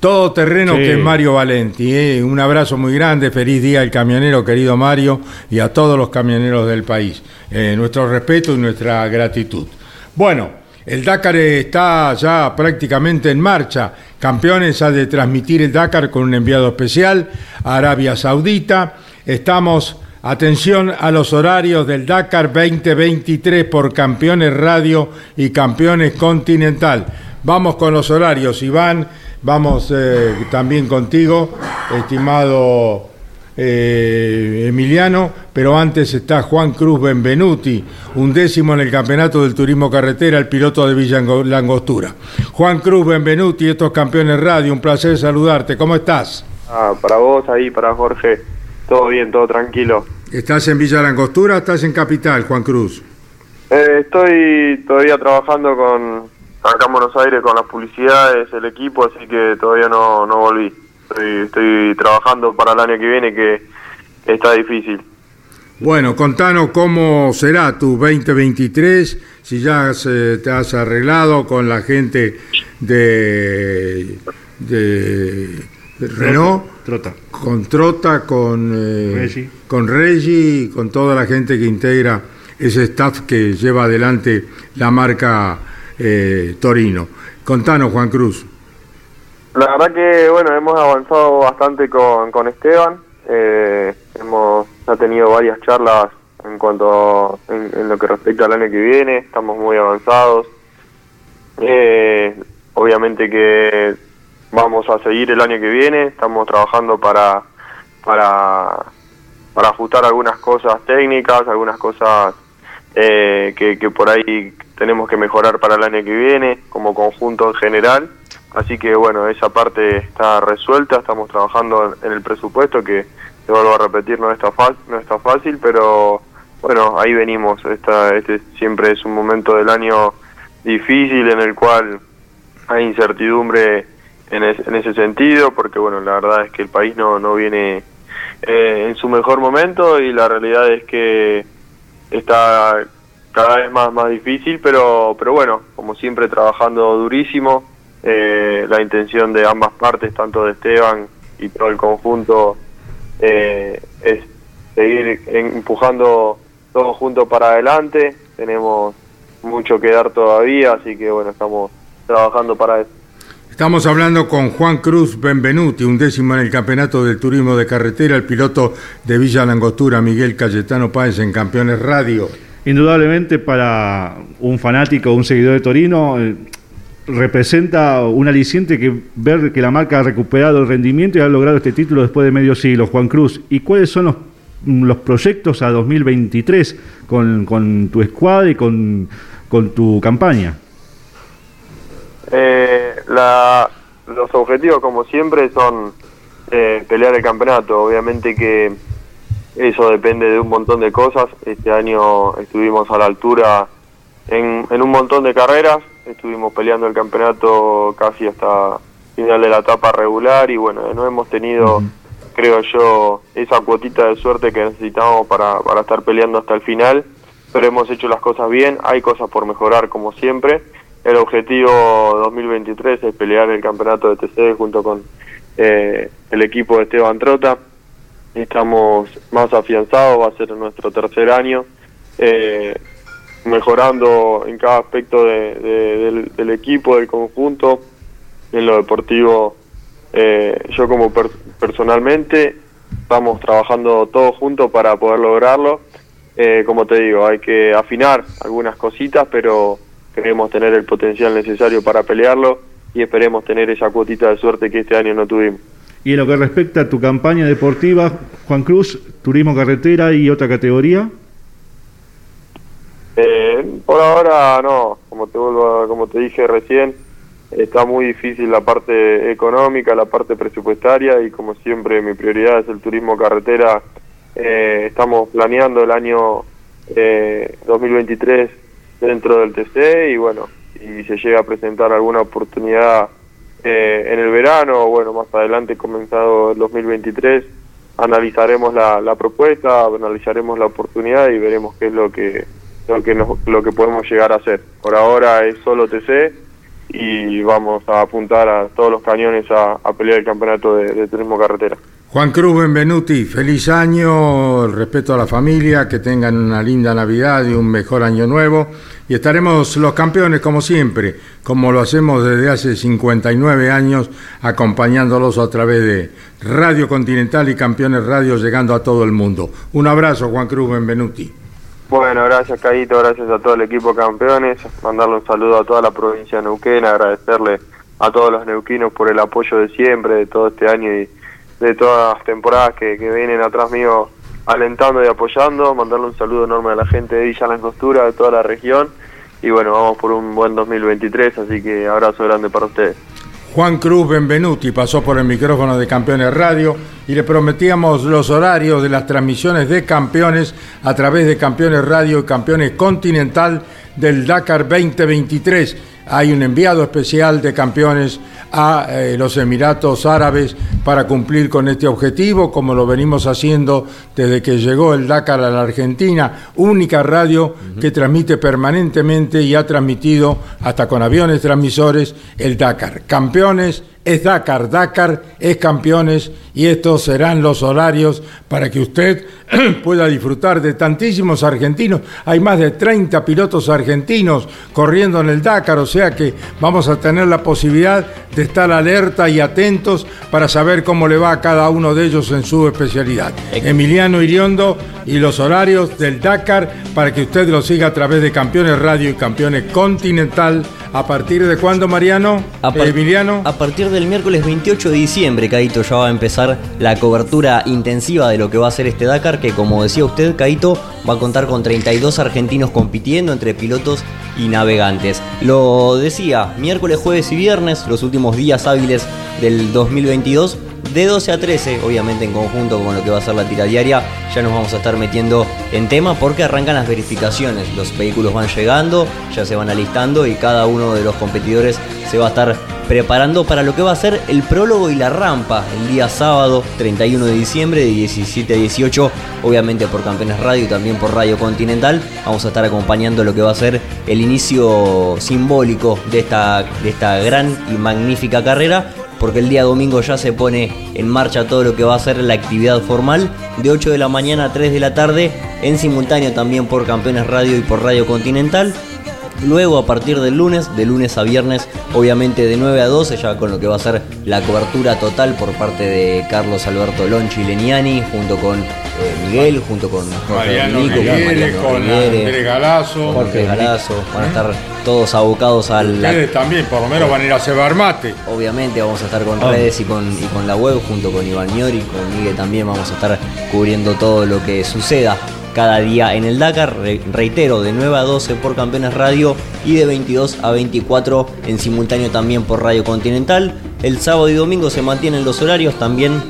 todoterreno Sí. que es Mario Valenti. eh. Un abrazo muy grande, feliz día al camionero, querido Mario, y a todos los camioneros del país. Eh, nuestro respeto y nuestra gratitud. Bueno, el Dakar está ya prácticamente en marcha. Campeones ha de transmitir el Dakar con un enviado especial a Arabia Saudita. Estamos, atención a los horarios del Dakar 2023 por Campeones Radio y Campeones Continental. Vamos con los horarios, Iván. Vamos eh, también contigo, estimado eh, Emiliano, pero antes está Juan Cruz Benvenuti, un décimo en el Campeonato del Turismo Carretera, el piloto de Villa Ango- Langostura. Juan Cruz Benvenuti, estos campeones radio, un placer saludarte, ¿cómo estás? Ah, para vos ahí, para Jorge, todo bien, todo tranquilo. ¿Estás en Villa Langostura o estás en Capital, Juan Cruz? Eh, estoy todavía trabajando con acá en Buenos Aires con las publicidades, el equipo, así que todavía no, no volví. Estoy, estoy trabajando para el año que viene que está difícil. Bueno, contanos cómo será tu 2023, si ya eh, te has arreglado con la gente de, de, Renault, Trota. con Trota, con, eh, Reggi. con Reggi, con toda la gente que integra ese staff que lleva adelante la marca eh, Torino. Contanos, Juan Cruz. La verdad que, bueno, hemos avanzado bastante con, con Esteban. Eh, hemos ha tenido varias charlas en cuanto en, en lo que respecta al año que viene. Estamos muy avanzados. Eh, obviamente que vamos a seguir el año que viene. Estamos trabajando para para para ajustar algunas cosas técnicas, algunas cosas eh, que, que por ahí tenemos que mejorar para el año que viene, como conjunto en general. Así que bueno, esa parte está resuelta, estamos trabajando en el presupuesto que, te vuelvo a repetir, no está, fácil, no está fácil, pero bueno, ahí venimos. Esta, este siempre es un momento del año difícil en el cual hay incertidumbre en, en ese sentido, porque bueno, la verdad es que el país no, no viene eh, en su mejor momento y la realidad es que está cada vez más, más difícil, pero, pero bueno, como siempre trabajando durísimo, eh, la intención de ambas partes, tanto de Esteban y todo el conjunto, eh, es seguir empujando todo junto para adelante, tenemos mucho que dar todavía, así que bueno, estamos trabajando para eso. Estamos hablando con Juan Cruz Benvenuti, un décimo en el Campeonato del Turismo de Carretera, el piloto de Villa Langostura, Miguel Cayetano Páez en Campeones Radio. Indudablemente para un fanático, un seguidor de Torino, eh, representa un aliciente que ver que la marca ha recuperado el rendimiento y ha logrado este título después de medio siglo. Juan Cruz, ¿y cuáles son los, los proyectos a 2023 con, con tu escuadra y con, con tu campaña? Eh, la, los objetivos, como siempre, son eh, pelear el campeonato. Obviamente que eso depende de un montón de cosas. Este año estuvimos a la altura en, en un montón de carreras. Estuvimos peleando el campeonato casi hasta final de la etapa regular y bueno, no hemos tenido, creo yo, esa cuotita de suerte que necesitábamos para, para estar peleando hasta el final. Pero hemos hecho las cosas bien. Hay cosas por mejorar, como siempre el objetivo 2023 es pelear el campeonato de TC junto con eh, el equipo de Esteban Trota. Estamos más afianzados, va a ser nuestro tercer año, eh, mejorando en cada aspecto de, de, del, del, equipo, del conjunto, en lo deportivo. Eh, yo como per personalmente estamos trabajando todos juntos para poder lograrlo. Eh, como te digo, hay que afinar algunas cositas, pero queremos tener el potencial necesario para pelearlo y esperemos tener esa cuotita de suerte que este año no tuvimos. Y en lo que respecta a tu campaña deportiva, Juan Cruz, turismo carretera y otra categoría. Eh, por ahora no, como te vuelvo, como te dije recién, está muy difícil la parte económica, la parte presupuestaria y como siempre mi prioridad es el turismo carretera. Eh, estamos planeando el año eh, 2023 dentro del TC y bueno, si se llega a presentar alguna oportunidad eh, en el verano o bueno, más adelante comenzado el 2023, analizaremos la, la propuesta, analizaremos la oportunidad y veremos qué es lo que lo que nos, lo que podemos llegar a hacer. Por ahora es solo TC y vamos a apuntar a todos los cañones a, pelear el campeonato de, de turismo carretera. Juan Cruz Benvenuti, feliz año, respeto a la familia, que tengan una linda Navidad y un mejor año nuevo. Y estaremos los campeones como siempre, como lo hacemos desde hace 59 años, acompañándolos a través de Radio Continental y Campeones Radio, llegando a todo el mundo. Un abrazo, Juan Cruz Benvenuti. Bueno, gracias Caíto, gracias a todo el equipo campeones, mandarle un saludo a toda la provincia de Neuquén, agradecerle a todos los neuquinos por el apoyo de siempre, de todo este año y de todas las temporadas que, que vienen atrás mío alentando y apoyando, mandarle un saludo enorme a la gente de Villa Langostura, de toda la región, y bueno, vamos por un buen 2023, así que abrazo grande para ustedes. Juan Cruz Benvenuti pasó por el micrófono de Campeones Radio y le prometíamos los horarios de las transmisiones de campeones a través de Campeones Radio y Campeones Continental del Dakar 2023. Hay un enviado especial de campeones a eh, los Emiratos Árabes para cumplir con este objetivo, como lo venimos haciendo desde que llegó el Dakar a la Argentina, única radio uh -huh. que transmite permanentemente y ha transmitido hasta con aviones transmisores el Dakar. Campeones es Dakar, Dakar es campeones y estos serán los horarios para que usted (clears throat) pueda disfrutar de tantísimos argentinos. Hay más de 30 pilotos argentinos corriendo en el Dakar, o sea que vamos a tener la posibilidad de estar alerta y atentos para saber cómo le va a cada uno de ellos en su especialidad. Emiliano Iriondo y los horarios del Dakar para que usted lo siga a través de Campeones Radio y Campeones Continental ¿A partir de cuándo, Mariano? A Emiliano. A partir del miércoles 28 de diciembre, Caito, ya va a empezar la cobertura intensiva de lo que va a ser este Dakar, que como decía usted, Caito, va a contar con 32 argentinos compitiendo entre pilotos y navegantes. Lo decía, miércoles, jueves y viernes, los últimos días hábiles del 2022. De 12 a 13, obviamente en conjunto con lo que va a ser la tira diaria, ya nos vamos a estar metiendo en tema porque arrancan las verificaciones. Los vehículos van llegando, ya se van alistando y cada uno de los competidores se va a estar preparando para lo que va a ser el prólogo y la rampa el día sábado 31 de diciembre de 17 a 18, obviamente por Campeones Radio y también por Radio Continental. Vamos a estar acompañando lo que va a ser el inicio simbólico de esta, de esta gran y magnífica carrera porque el día domingo ya se pone en marcha todo lo que va a ser la actividad formal de 8 de la mañana a 3 de la tarde, en simultáneo también por Campeones Radio y por Radio Continental. Luego a partir del lunes, de lunes a viernes, obviamente de 9 a 12, ya con lo que va a ser la cobertura total por parte de Carlos Alberto Lonchi Leniani, junto con Miguel, junto con Mariano Riviere, Mariano con Andrés Galazo. Jorge Galazo, van a estar todos abocados al... Ustedes también, por lo menos van a ir a cebar mate. Obviamente vamos a estar con Ah. redes y con, y con la web junto con Iván Ñori, con Miguel también vamos a estar cubriendo todo lo que suceda cada día en el Dakar. Re- reitero, de 9 a 12 por Campeones Radio y de 22 a 24 en simultáneo también por Radio Continental. El sábado y domingo se mantienen los horarios también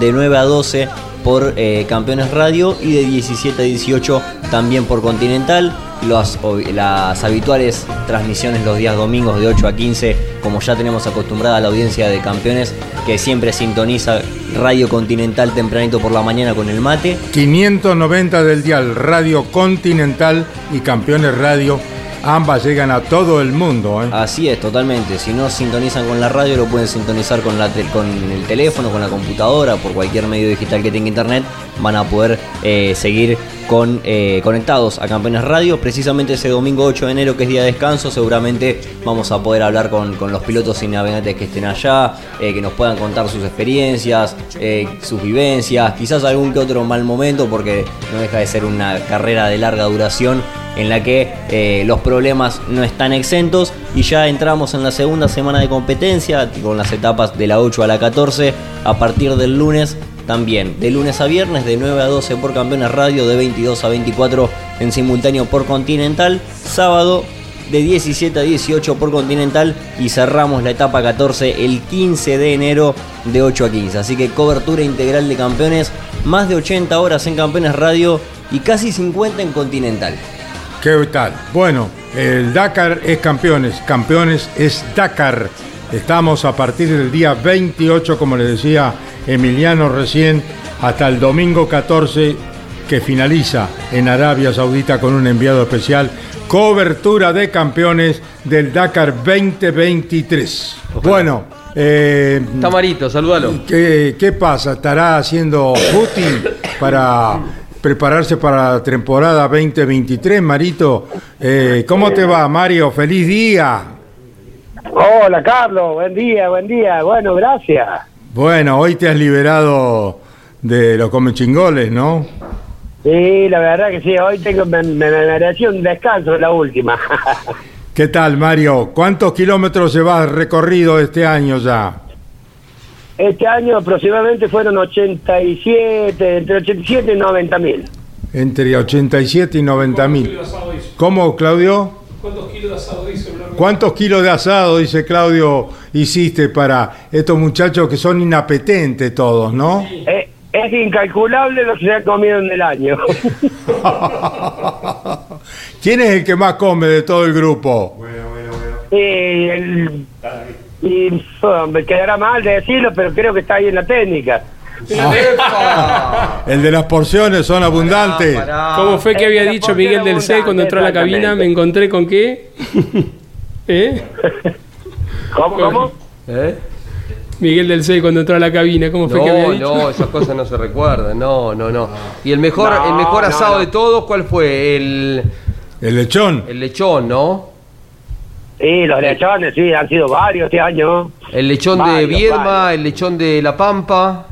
de 9 a 12 por eh, Campeones Radio y de 17 a 18 también por Continental. Las, las habituales transmisiones los días domingos de 8 a 15, como ya tenemos acostumbrada la audiencia de campeones que siempre sintoniza Radio Continental tempranito por la mañana con el mate. 590 del dial, Radio Continental y Campeones Radio. Ambas llegan a todo el mundo. ¿eh? Así es, totalmente. Si no sintonizan con la radio, lo pueden sintonizar con, la con el teléfono, con la computadora, por cualquier medio digital que tenga internet. Van a poder eh, seguir con, eh, conectados a Campeones Radio. Precisamente ese domingo 8 de enero, que es día de descanso, seguramente vamos a poder hablar con, con los pilotos y navegantes que estén allá, eh, que nos puedan contar sus experiencias, eh, sus vivencias, quizás algún que otro mal momento, porque no deja de ser una carrera de larga duración en la que los problemas no están exentos y ya entramos en la segunda semana de competencia con las etapas de la 8 a la 14 a partir del lunes también. De lunes a viernes de 9 a 12 por Campeones Radio de 22 a 24 en simultáneo por Continental. Sábado de 17 a 18 por Continental. Y cerramos la etapa 14 el 15 de enero de 8 a 15 así que cobertura integral de campeones más de 80 horas en Campeones Radio y casi 50 en Continental. ¿Qué tal? Bueno, el Dakar es campeones, campeones es Dakar. Estamos a partir del día 28, como les decía Emiliano recién, hasta el domingo 14 que finaliza en Arabia Saudita con un enviado especial. Cobertura de campeones del Dakar 2023. Bueno, eh, Tamarito, salúdalo. ¿Qué, qué pasa? ¿Estará haciendo footing para prepararse para la temporada 2023, Marito? Eh, ¿Cómo te va, Mario? ¡Feliz día! Hola Carlos, buen día, buen día. Bueno, gracias. Bueno, hoy te has liberado de los comechingoles, ¿no? Sí, la verdad que sí, hoy tengo, me, me, merecí un descanso la última. (laughs) ¿Qué tal, Mario? ¿Cuántos kilómetros llevas recorrido este año ya? Este año aproximadamente fueron 87, entre 87 y 90 mil. Entre 87 y 90 mil. ¿Cómo, Claudio? ¿Cuántos kilos de asado hizo Blanco? ¿Cuántos kilos de asado, dice Claudio, hiciste para estos muchachos que son inapetentes todos, no? Eh, es incalculable lo que se ha comido en el año. (laughs) ¿Quién es el que más come de todo el grupo? y, el- y, me quedará mal de decirlo, pero creo que está ahí en la técnica. El de las porciones son abundantes. ¿Cómo fue que había dicho Miguel del Cel cuando entró a la cabina? Me encontré con qué? (laughs) ¿Eh? ¿Cómo, cómo? ¿Eh? Miguel del Cel cuando entró a la cabina, ¿cómo fue que había No, dicho? no, esas cosas no se recuerdan, no, no, no. Y el mejor, No, el mejor no, asado no. de todos, ¿cuál fue? El, El lechón. el lechón, ¿no? Sí, los lechones, sí, han sido varios este año. El lechón de Viedma, varios. el lechón de La Pampa.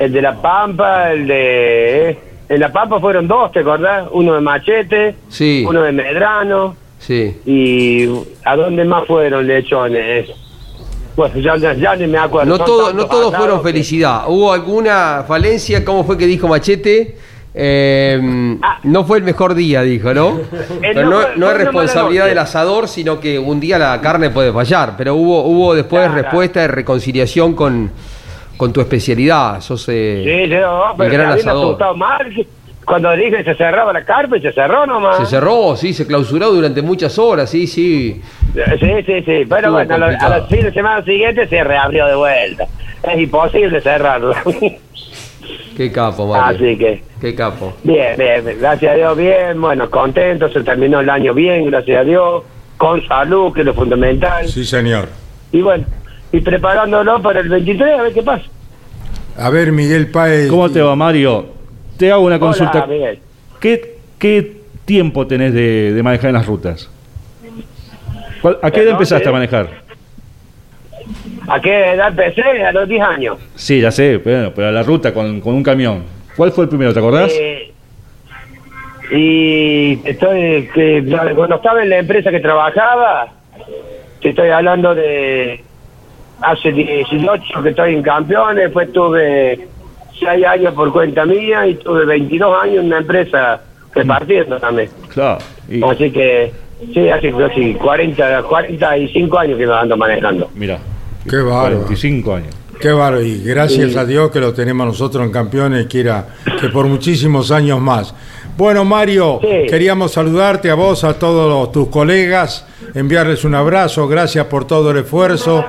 El de La Pampa, el de... En La Pampa fueron dos, ¿te acordás? Uno de Machete, Sí. uno de Medrano. Sí. ¿Y a dónde más fueron lechones? Pues ya, ya, ya ni me acuerdo. No, todo, no todos fueron que- felicidad. ¿Hubo alguna falencia? ¿Cómo fue que dijo Machete? Eh, no fue el mejor día, dijo, ¿no? (laughs) Pero no no, fue- no fue es responsabilidad del asador, sino que un día la carne puede fallar. Pero hubo, hubo después Claro. respuesta de reconciliación con, con tu especialidad. Sos eh, Sí, sí, no, el pero gran asador. mal. Cuando dije que se cerraba la carpa, y se cerró nomás. Se cerró, sí, se clausuró durante muchas horas, sí, sí. Sí, sí, sí. Pero Estuvo bueno, a los, a complicado. los fines de semana siguientes se reabrió de vuelta. Es imposible cerrarlo. (laughs) Qué capo, Mario. Así que, Qué capo. bien, bien, bien. gracias a Dios, bien. Bueno, contento, se terminó el año bien, gracias a Dios. Con salud, que es lo fundamental. Sí, señor. Y bueno, y preparándolo para el 23, a ver qué pasa. A ver, Miguel Páez. ¿Cómo te va, Mario? Te hago una consulta. Hola, Miguel. ¿Qué, qué tiempo tenés de, de manejar en las rutas? ¿Cuál- ¿A qué edad empezaste ¿eh? a manejar? ¿A qué edad empecé? A los 10 años. Sí, ya sé, pero, pero a la ruta con, con un camión. ¿Cuál fue el primero, te acordás? Eh, y estoy, que, cuando estaba en la empresa que trabajaba, te estoy hablando de hace 18 que estoy en campeones, después tuve 6 años por cuenta mía y tuve 22 años en una empresa repartiendo también. Claro. y- Así que, sí, hace casi 40, 45 años que lo ando manejando. Mira, Qué bárbaro. 45 años. Qué bárbaro. Y gracias Sí. a Dios que lo tenemos nosotros en campeones, que era que por muchísimos años más. Bueno, Mario, Sí. queríamos saludarte a vos, a todos tus colegas, enviarles un abrazo, gracias por todo el esfuerzo,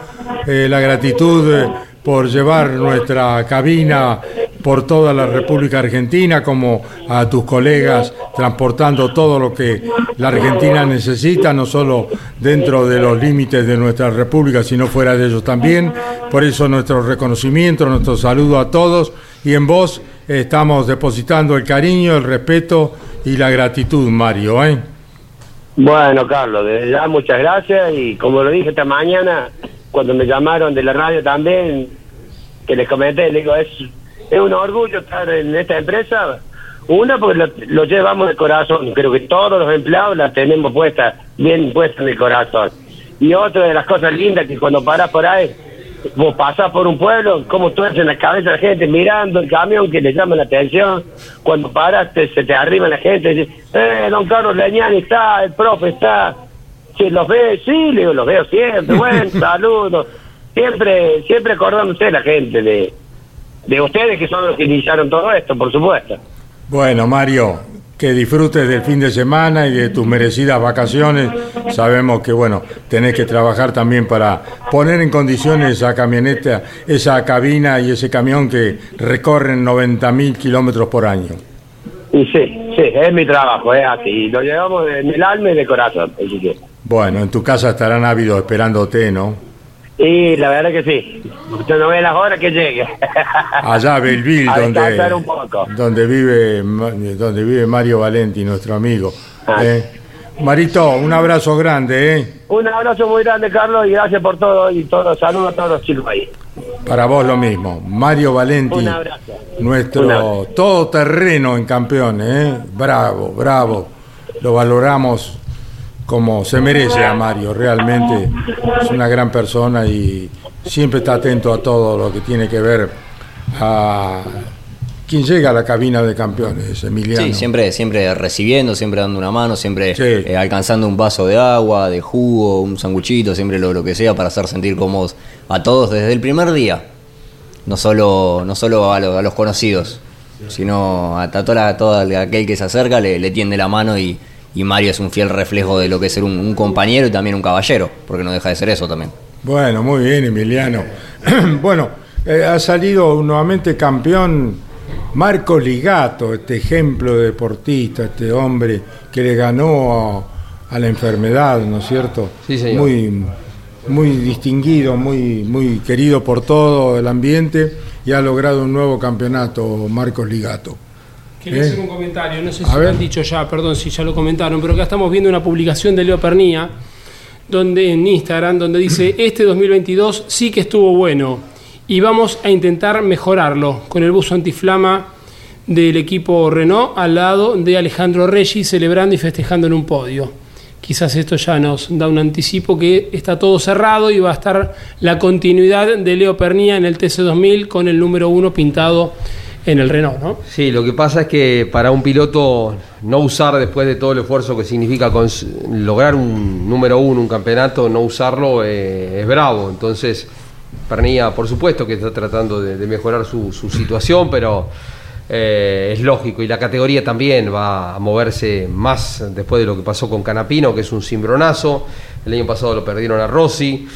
eh, la gratitud eh, por llevar nuestra cabina por toda la República Argentina, como a tus colegas transportando todo lo que la Argentina necesita, no solo dentro de los límites de nuestra República, sino fuera de ellos también. Por eso nuestro reconocimiento, nuestro saludo a todos y en vos estamos depositando el cariño, el respeto y la gratitud, Mario. ¿eh? Bueno, Carlos, muchas gracias y como lo dije esta mañana, cuando me llamaron de la radio también, que les comenté, le digo, es, es un orgullo estar en esta empresa. Una, porque lo, lo llevamos de corazón, creo que todos los empleados la tenemos puesta, bien puesta en el corazón. Y otra de las cosas lindas que cuando parás por ahí, vos pasás por un pueblo, como tú en la cabeza de la gente mirando el camión que le llama la atención, cuando paras te- se te arriba la gente y dice, eh, don Carlos Leñani está, el profe está, si los ve, sí, le digo, los veo siempre, bueno, (laughs) saludos, siempre, siempre acordándose la gente de, de ustedes que son los que iniciaron todo esto, por supuesto. Bueno, Mario, que disfrutes del fin de semana y de tus merecidas vacaciones. Sabemos que, bueno, tenés que trabajar también para poner en condiciones esa camioneta, esa cabina y ese camión que recorren 90 mil kilómetros por año. Y sí, sí, es mi trabajo, es así, lo llevamos en el alma y de corazón, así que... Bueno, en tu casa estarán ávidos esperándote, ¿no? Y la verdad que sí. Usted no ve las horas que llegue. (laughs) Allá Belville, A donde, descansar un poco. donde vive donde vive Mario Valenti, nuestro amigo. Ah. ¿eh? Marito, un abrazo grande, ¿eh? Un abrazo muy grande, Carlos, y gracias por todo y todo. Saludos a todos los chicos ahí. Para vos lo mismo. Mario Valenti, Un abrazo. Un nuestro abrazo. todoterreno en campeones, ¿eh? Bravo, bravo. Lo valoramos como se merece a Mario, realmente es una gran persona y siempre está atento a todo lo que tiene que ver a quien llega a la cabina de campeones, Emiliano. Sí, siempre, siempre recibiendo, siempre dando una mano, siempre Sí. eh, alcanzando un vaso de agua, de jugo, un sanguchito, siempre lo, lo que sea para hacer sentir cómodos a todos desde el primer día. No solo, no solo a, lo- a los conocidos, sino a, a toda, todo aquel que se acerca le, le tiende la mano y, y Mario es un fiel reflejo de lo que es ser un, un compañero y también un caballero, porque no deja de ser eso también. Bueno, muy bien, Emiliano. (clears throat) bueno, eh, ha salido nuevamente campeón Marco Ligato, este ejemplo de deportista, este hombre que le ganó a, a la enfermedad, ¿no es cierto? Sí, señor. Muy, muy distinguido, muy, muy querido por todo el ambiente y ha logrado un nuevo campeonato, Marcos Ligato. Quería ¿Eh? hacer un comentario, no sé si lo han dicho ya, perdón si ya lo comentaron, pero acá estamos viendo una publicación de Leo Pernía donde, en Instagram donde dice, (clears throat) este 2022 sí que estuvo bueno y vamos a intentar mejorarlo con el buzo antiflama del equipo Renault al lado de Alejandro Reggi celebrando y festejando en un podio. quizás esto ya nos da un anticipo que está todo cerrado y va a estar la continuidad de Leo Pernía en el TC2000 con el número uno pintado en el Renault, ¿no? Sí, lo que pasa es que para un piloto no usar después de todo el esfuerzo que significa lograr un número uno, un campeonato, no usarlo eh, es bravo. Entonces, Pernilla, por supuesto que está tratando de, de mejorar su, su situación, pero eh, es lógico. Y la categoría también va a moverse más después de lo que pasó con Canapino, que es un cimbronazo. El año pasado lo perdieron a Rossi,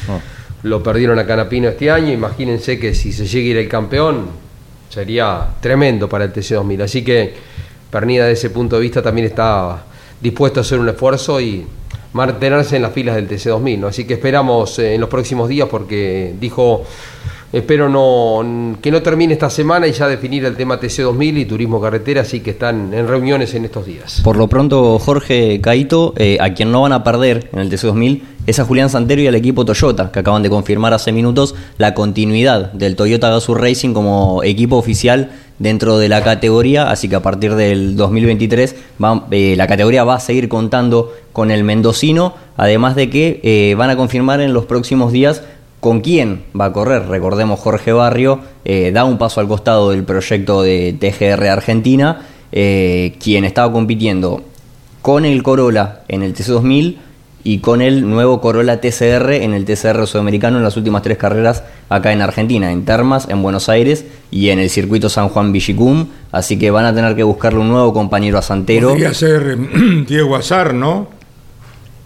lo perdieron a Canapino este año. Imagínense que si se llega a ir el campeón, sería tremendo para el TC2000. Así que Pernida, de ese punto de vista, también está dispuesto a hacer un esfuerzo y mantenerse en las filas del TC2000. ¿no? Así que esperamos eh, en los próximos días, porque dijo. Espero que no termine esta semana y ya definir el tema TC2000 y turismo carretera, así que están en reuniones en estos días. Por lo pronto, Jorge Caito, eh, a quien no van a perder en el TC2000 es a Julián Santero y al equipo Toyota, que acaban de confirmar hace minutos la continuidad del Toyota Gazoo Racing como equipo oficial dentro de la categoría, así que a partir del 2023 va- eh, la categoría va a seguir contando con el mendocino, además de que eh, van a confirmar en los próximos días con quién va a correr. Recordemos, Jorge Barrio eh, da un paso al costado del proyecto de TGR Argentina, eh, quien estaba compitiendo con el Corolla en el TC2000 y con el nuevo Corolla TCR en el TCR sudamericano en las últimas tres carreras acá en Argentina, en Termas, en Buenos Aires y en el circuito San Juan Villicum. Así que van a tener que buscarle un nuevo compañero a Santero. Podría ser eh, (clears throat) Diego Azar, ¿no?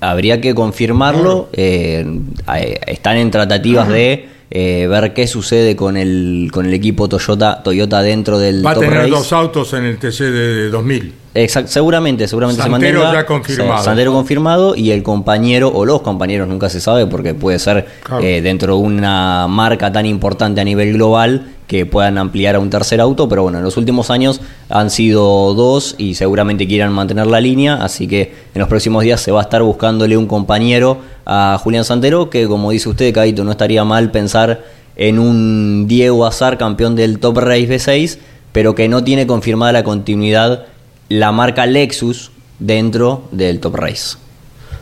Habría que confirmarlo. eh, están en tratativas de eh, ver qué sucede con el, con el equipo Toyota, Toyota dentro del Va a tener Race. dos autos en el TC de 2000. Exact- seguramente, seguramente Santero se mantenga. ya confirmado. Santero confirmado y el compañero o los compañeros, nunca se sabe porque puede ser Claro. eh, dentro de una marca tan importante a nivel global que puedan ampliar a un tercer auto, pero bueno, en los últimos años han sido dos y seguramente quieran mantener la línea, así que en los próximos días se va a estar buscándole un compañero a Julián Santero, que como dice usted, Caito, no estaría mal pensar en un Diego Azar, campeón del Top Race B6, pero que no tiene confirmada la continuidad la marca Lexus dentro del Top Race.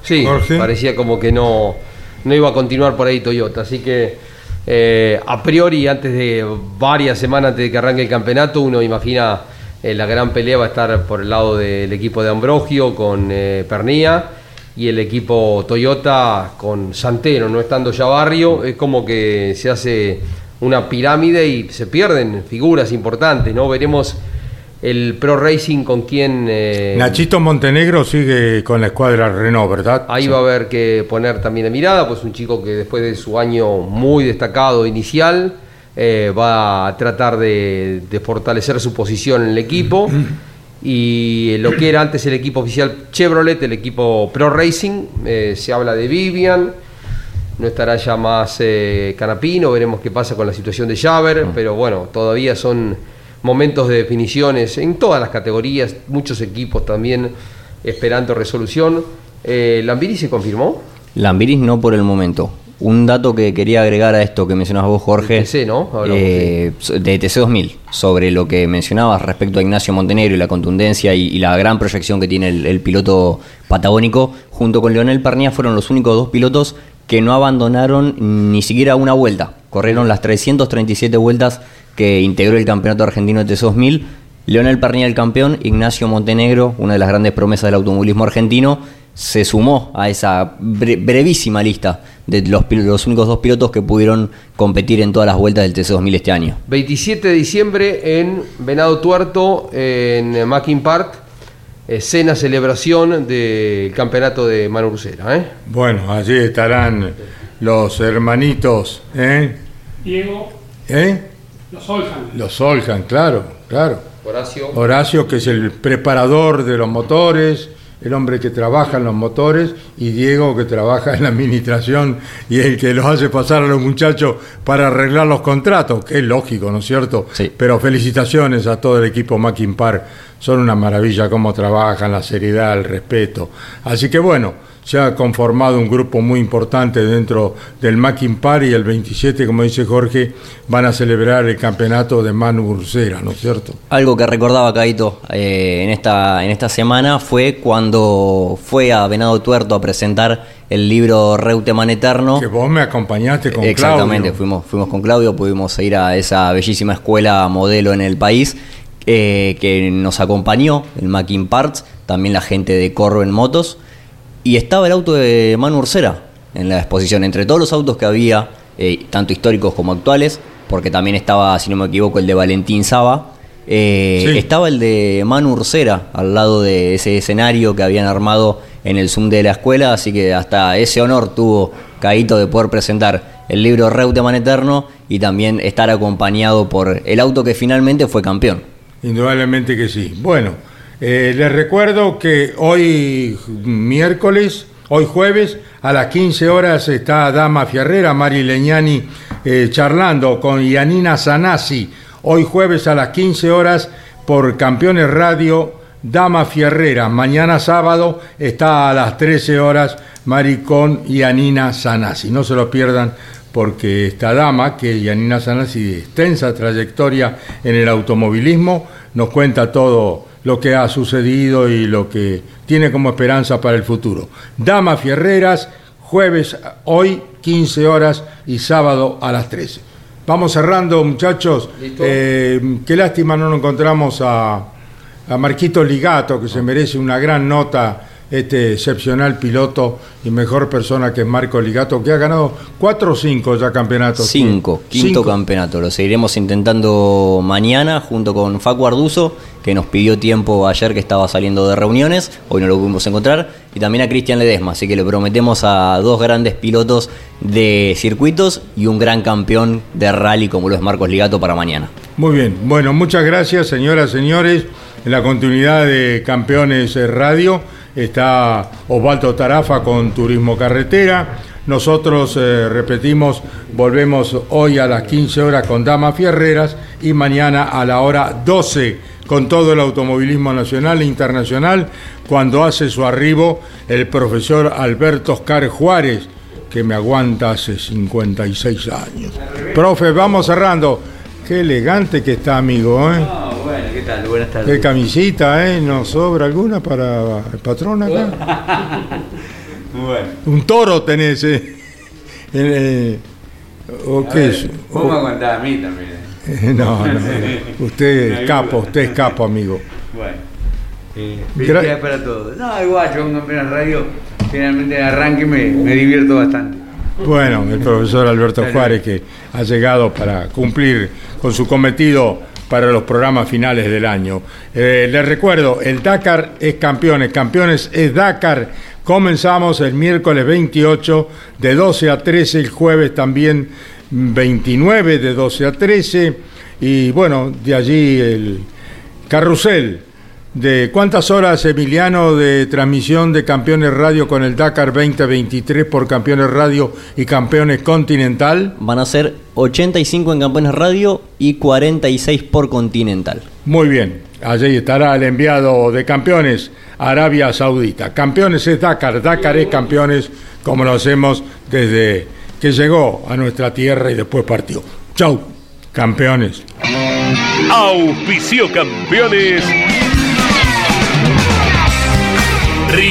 Sí, parecía como que no, no iba a continuar por ahí Toyota. Así que eh, a priori, antes de varias semanas antes de que arranque el campeonato, uno imagina eh, la gran pelea va a estar por el lado del equipo de Ambrogio con eh, y el equipo Toyota con Santero, no estando ya Barrio, es como que se hace una pirámide y se pierden figuras importantes, ¿no? Veremos el Pro Racing con quien... eh, Nachito Montenegro sigue con la escuadra Renault, ¿verdad? Ahí va a haber que poner también de mirada, pues un chico que después de su año muy destacado inicial eh, va a tratar de, de fortalecer su posición en el equipo. (clears throat) Y lo que era antes el equipo oficial Chevrolet, el equipo Pro Racing, eh, se habla de Vivian, no estará ya más Canapino, veremos qué pasa con la situación de Javer, pero bueno, todavía son momentos de definiciones en todas las categorías, muchos equipos también esperando resolución. Eh, ¿Lambiri se confirmó? Lambiris no por el momento. Un dato que quería agregar a esto que mencionabas vos, Jorge. TC, ¿no? Hablamos, eh, de TC2000, sobre lo que mencionabas respecto a Ignacio Montenegro y la contundencia y, y la gran proyección que tiene el, el piloto patagónico, junto con Leonel Pernía fueron los únicos dos pilotos que no abandonaron ni siquiera una vuelta. Corrieron las 337 vueltas que integró el campeonato argentino de TC2000. Leonel Pernía el campeón, Ignacio Montenegro, una de las grandes promesas del automovilismo argentino, se sumó a esa bre- brevísima lista de los, los únicos dos pilotos que pudieron competir en todas las vueltas del TC2000 este año. 27 de diciembre en Venado Tuerto, en Mackin Park, escena celebración del campeonato de Manu Ursera, ¿eh? Bueno, allí estarán los hermanitos, ¿eh? Diego, ¿Eh? los Oljan. Los Soljan, claro, claro. Horacio. Horacio, que es el preparador de los motores, el hombre que trabaja en los motores, y Diego, que trabaja en la administración y el que los hace pasar a los muchachos para arreglar los contratos, que es lógico, ¿no es cierto? Pero felicitaciones a todo el equipo Mackin Park son una maravilla cómo trabajan, la seriedad, el respeto. Así que bueno, se ha conformado un grupo muy importante dentro del Mackin Party y el 27, como dice Jorge, van a celebrar el campeonato de Manu Ursera, ¿no es cierto? Algo que recordaba Caito eh, en, esta, en esta semana fue cuando fue a Venado Tuerto a presentar el libro Reuteman Eterno. Que vos me acompañaste con Exactamente, Claudio. fuimos, fuimos con Claudio, pudimos ir a esa bellísima escuela modelo en el país eh, que nos acompañó, el Mackin Parts, también la gente de Corro en Motos, y estaba el auto de Manu Ursera en la exposición, entre todos los autos que había, eh, tanto históricos como actuales, porque también estaba, si no me equivoco, el de Valentín Saba. eh, Sí. Estaba el de Manu Ursera al lado de ese escenario que habían armado en el Zoom de la escuela, así que hasta ese honor tuvo Caíto de poder presentar el libro Reuteman Eterno y también estar acompañado por el auto que finalmente fue campeón. Indudablemente que sí. Bueno, eh, les recuerdo que hoy miércoles, hoy jueves, a las 15 horas está Dama Fierrera, Mari Leñani, eh, charlando con Yanina Sanasi. Hoy jueves a las 15 horas por Campeones Radio, Dama Fierrera. Mañana sábado está a las 13 horas Mari con Yanina Sanasi. No se lo pierdan porque esta dama, que Yanina Sanasi, de extensa trayectoria en el automovilismo, nos cuenta todo lo que ha sucedido y lo que tiene como esperanza para el futuro. Dama Fierreras, jueves hoy, 15 horas y sábado a las 13. Vamos cerrando, muchachos. Eh, qué lástima no nos encontramos a, a Marquito Ligato, que se merece una gran nota, este excepcional piloto y mejor persona que es Marco Ligato, que ha ganado cuatro o cinco ya campeonatos. Cinco, quinto Cinco. campeonato. Lo seguiremos intentando mañana junto con Facu Arduzo, que nos pidió tiempo ayer que estaba saliendo de reuniones. Hoy no lo pudimos encontrar. Y también a Cristian Ledesma. Así que le prometemos a dos grandes pilotos de circuitos y un gran campeón de rally como lo es Marcos Ligato para mañana. Muy bien, bueno, muchas gracias, señoras, señores. En la continuidad de Campeones eh, Radio está Osvaldo Tarafa con Turismo Carretera. Nosotros, eh, repetimos, volvemos hoy a las 15 horas con Damas Fierreras y mañana a la hora 12 con todo el automovilismo nacional e internacional cuando hace su arribo el profesor Alberto Oscar Juárez, que me aguanta hace 56 años. Profe, vamos cerrando. Qué elegante que está, amigo, ¿eh? Bueno, ¿qué tal? Buenas Qué camisita, ¿eh? ¿Nos sobra alguna para el patrón acá? (laughs) bueno. Un toro tenés, ¿eh? Eh, ¿O A qué ver, es? Vos me aguantás a mí también. Eh, (laughs) No, no. (laughs) Usted es capo, usted es capo, amigo. Bueno. Eh, Gra- para todos. No, igual, yo con Campeones Radio, generalmente en arranque me, me divierto bastante. Bueno, el profesor Alberto. Juárez que ha llegado para cumplir con su cometido para los programas finales del año. Eh, les recuerdo, el Dakar es campeones, campeones es Dakar. Comenzamos el miércoles 28 de 12 a 13, el jueves también 29 de 12 a 13 y bueno, de allí el carrusel de cuántas horas, Emiliano, de transmisión de Campeones Radio con el Dakar 2023 por Campeones Radio y Campeones Continental. Van a ser 85 en Campeones Radio y 46 por Continental. Muy bien, allí estará el enviado de Campeones, Arabia Saudita. Campeones es Dakar, Dakar es Campeones, como lo hacemos desde que llegó a nuestra tierra y después partió. Chau, campeones. Auspicio campeones.